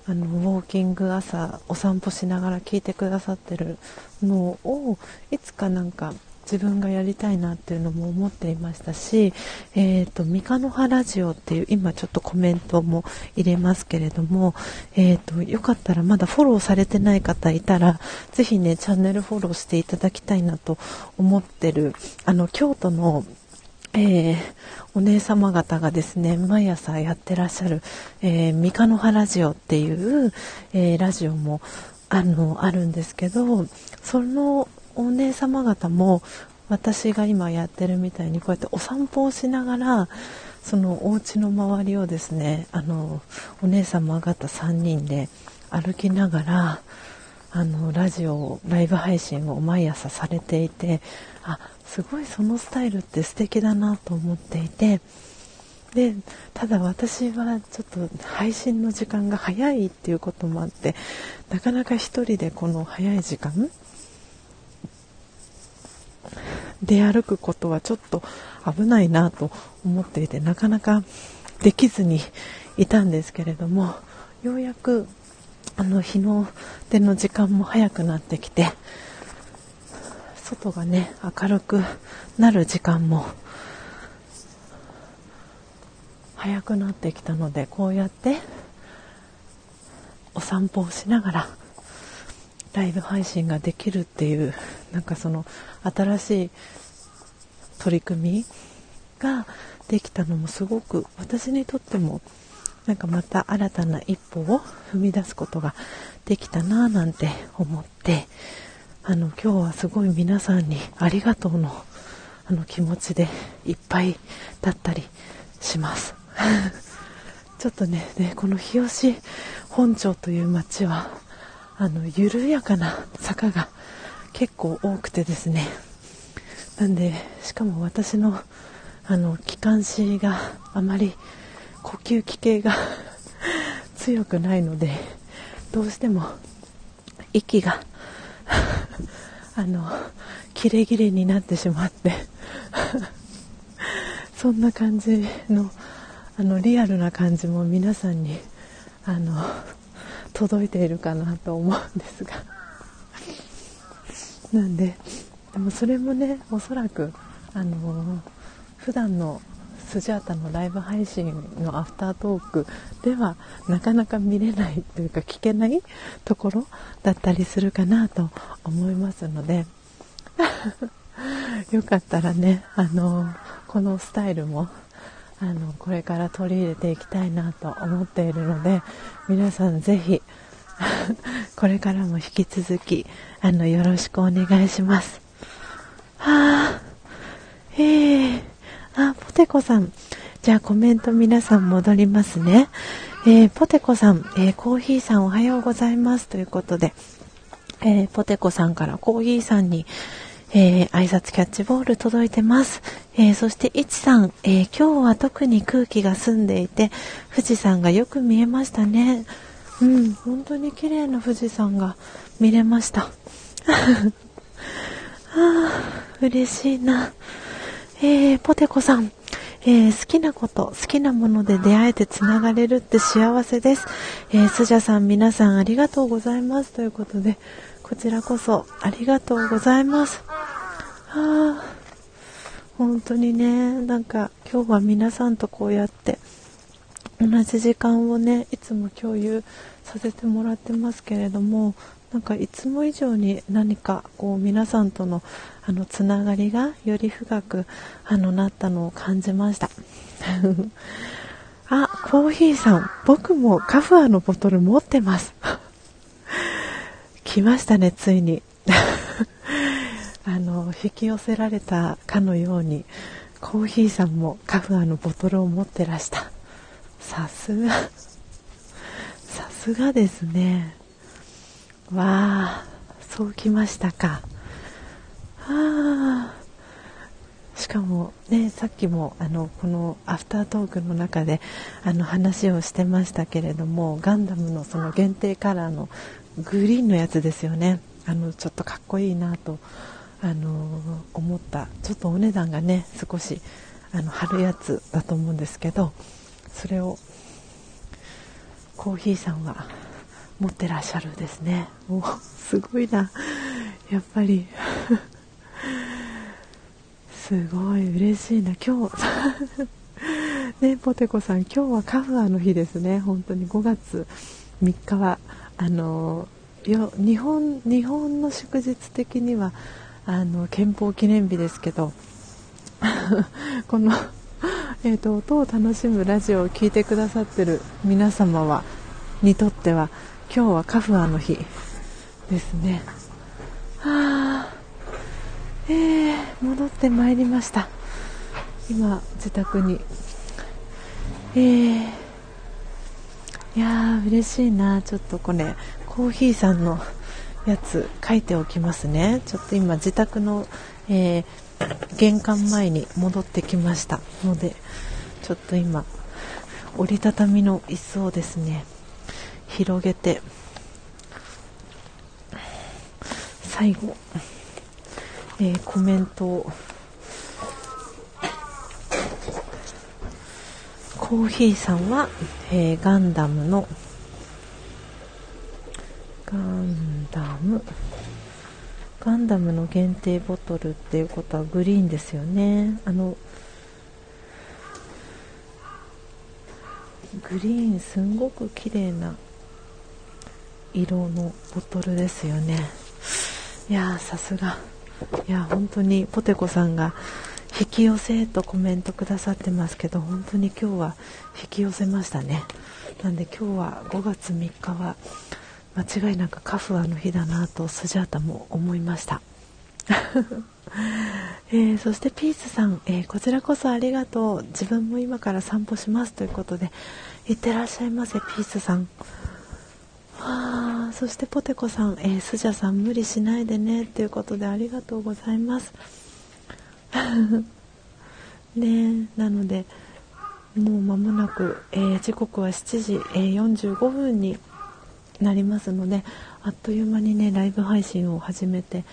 あのウォーキング朝お散歩しながら聞いてくださってるのをいつかなんか自分がやりたいなっていうのも思っていましたし、えっ、ー、と、三日の葉ラジオっていう、今ちょっとコメントも入れますけれども、え、ー、と、よかったらまだフォローされてない方いたら、ぜひね、チャンネルフォローしていただきたいなと思ってる、あの、京都のえー、お姉様方がですね、毎朝やってらっしゃる、えー、三日の葉ラジオっていう、えー、ラジオも、あの、あるんですけど、そのお姉様方も私が今やってるみたいにこうやってお散歩をしながらそのお家の周りをですねあのお姉様方3人で歩きながらあのラジオライブ配信を毎朝されていてあすごいそのスタイルって素敵だなと思っていてでただ私はちょっと配信の時間が早いっていうこともあってなかなか1人でこの早い時間出歩くことはちょっと危ないなと思っていてなかなかできずにいたんですけれどもようやくあの日の出の時間も早くなってきて外がね明るくなる時間も早くなってきたのでこうやってお散歩をしながらライブ配信ができるっていうなんかその新しい取り組みができたのもすごく私にとってもなんかまた新たな一歩を踏み出すことができたなぁなんて思ってあの今日はすごい皆さんにありがとうのあの気持ちでいっぱいだったりします。ちょっとねねこの日吉本町という町はあの緩やかな坂が結構多くてですね。なんでしかも私のあの気管支があまり呼吸器系が 強くないのでどうしても息が あのキレキレになってしまって。そんな感じのあのリアルな感じも皆さんにあの届いているかなと思うんですが。なんででもそれもねおそらくあの普段のスジャータのライブ配信のアフタートークではなかなか見れないというか聞けないところだったりするかなと思いますので。よかったらねあのこのスタイルもあのこれから取り入れていきたいなと思っているので皆さんぜひ これからも引き続きあのよろしくお願いします。はあ、えー、あ、ポテコさん。じゃあコメント皆さん戻りますね。えー、ポテコさん、えー、コーヒーさんおはようございますということで、えー、ポテコさんからコーヒーさんに、えー、挨拶キャッチボール届いてます。えー、そして、いちさん、えー、今日は特に空気が澄んでいて、富士山がよく見えましたね。うん、本当に綺麗な富士山が見れました。ああ、嬉しいな。えー、ポテコさん。えー、好きなこと、好きなもので出会えてつながれるって幸せです。えー、スジャさん、皆さんありがとうございます。ということで、こちらこそありがとうございます。あ本当にね、なんか今日は皆さんとこうやって同じ時間をね、いつも共有させてもらってますけれども、なんかいつも以上に何かこう皆さんとのあのつながりがより深くあのなったのを感じました。あコーヒーさん僕もカフアのボトル持ってます。来ましたねついに。あの引き寄せられたかのようにコーヒーさんもカフアのボトルを持ってらした。さすが。さすがですね。わあそうきましたか。あしかもねさっきもあのこのアフタートークの中であの話をしてましたけれどもガンダムのその限定カラーのグリーンのやつですよね。あのちょっとかっこいいなとあの思った。ちょっとお値段がね少しあの貼るやつだと思うんですけどそれをコーヒーさんは持ってらっしゃるですね。おすごいな。やっぱり。すごい嬉しいな。今日 ねポテコさん今日はカフアの日ですね。本当に5月3日は。あのよ日本日本の祝日的にはあの憲法記念日ですけど。この、えーと、音を楽しむラジオを聴いてくださってる皆様はにとっては今日はカフアの日ですね。はあえー、戻ってまいりました。今自宅に。えー、いやー嬉しいな。ちょっとこれコーヒーさんのやつ書いておきますね。ちょっと今自宅の、えー、玄関前に戻ってきました。のでちょっと今折りたたみの椅子をですね広げて最後えー、コメントをコーヒーさんは、えー、ガンダムのガンダム。ガンダムの限定ボトルっていうことはグリーンですよね。あのグリーンすんごく綺麗な色のボトルですよね。いやさすが。いや本当にポテコさんが引き寄せとコメントくださってますけど本当に今日は引き寄せましたね。なんで今日は5月3日は間違いなくカフアの日だなとスジャータも思いました。えー、そしてピースさん、えー、こちらこそありがとう。自分も今から散歩しますということでいってらっしゃいませピースさん。あそしてポテコさん、えー、スジャさん無理しないでねということでありがとうございます。ねなのでもう間もなく、え、時刻は7時、え、45分になりますのであっという間にねライブ配信を始めて、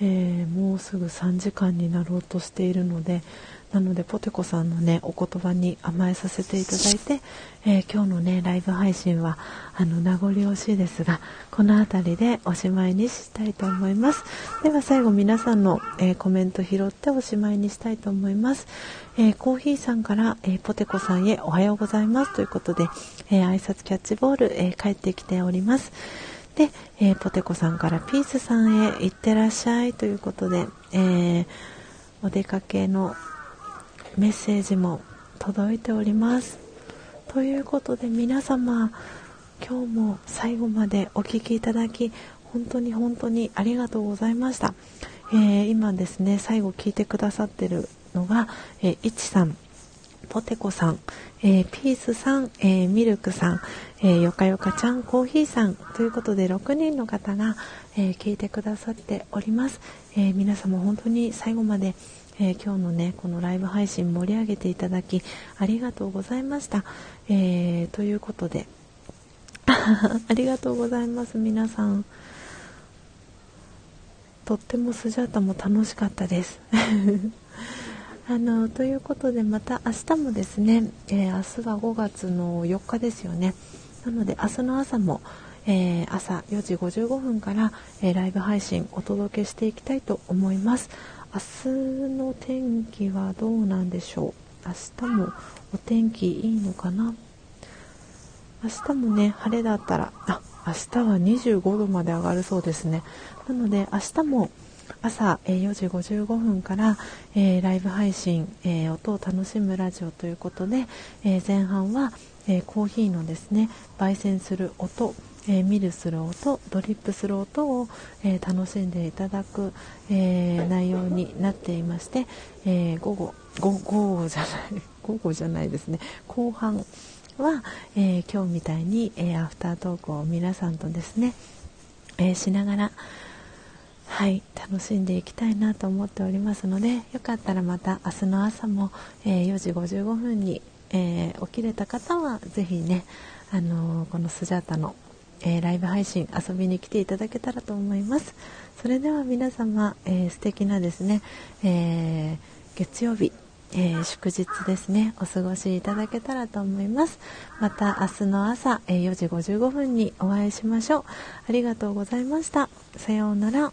えー、もうすぐ3時間になろうとしているのでなのでポテコさんのねお言葉に甘えさせていただいて、えー、今日のねライブ配信はあの名残惜しいですがこの辺りでおしまいにしたいと思います。では最後皆さんの、えー、コメント拾っておしまいにしたいと思います、えー、コーヒーさんから、えポテコさんへおはようございます。ということで、え挨拶キャッチボール、え帰ってきております。で、えポテコさんからピースさんへ行ってらっしゃい。ということで、えお出かけのメッセージも届いております。ということで皆様今日も最後までお聴きいただき本当に本当にありがとうございました、えー、今ですね最後聞いてくださってるのが、えー、いちさんポテコさん、えー、ピースさん、えー、ミルクさん、えー、よかよかちゃん、コーヒーさんということで6人の方が、え聞いてくださっております、え皆様本当に最後まで、えー、今日のねこのライブ配信盛り上げていただきありがとうございました、えー、ということで ありがとうございます皆さん。とってもスジャータも楽しかったです。あのということでまた明日もですね、えー、明日は5月の4日ですよね。なので明日の朝もえー、朝4時55分から、えー、ライブ配信お届けしていきたいと思います。明日の天気はどうなんでしょう？明日もお天気いいのかな？明日もね晴れだったらあ明日は25度まで上がるそうですね。なので明日も朝、え4時55分から、えー、ライブ配信、えー、音を楽しむラジオということで、えー、前半は、えコーヒーのですね焙煎する音えー、ミルする音ドリップする音を、えー、楽しんでいただく、えー、内容になっていまして、え午後午後じゃない 午後じゃないですね。後半は、え今日みたいに、えアフタートークを皆さんとですね、えしながらはい楽しんでいきたいなと思っておりますのでよかったらまた明日の朝も、え4時55分に、え起きれた方はぜひねあのこのスジャータのえー、ライブ配信遊びに来ていただけたらと思います。それでは皆様、えー、素敵なですね、えー、月曜日えー、祝日ですねお過ごしいただけたらと思います。また明日の朝、えー、4時55分にお会いしましょう。ありがとうございました。さようなら。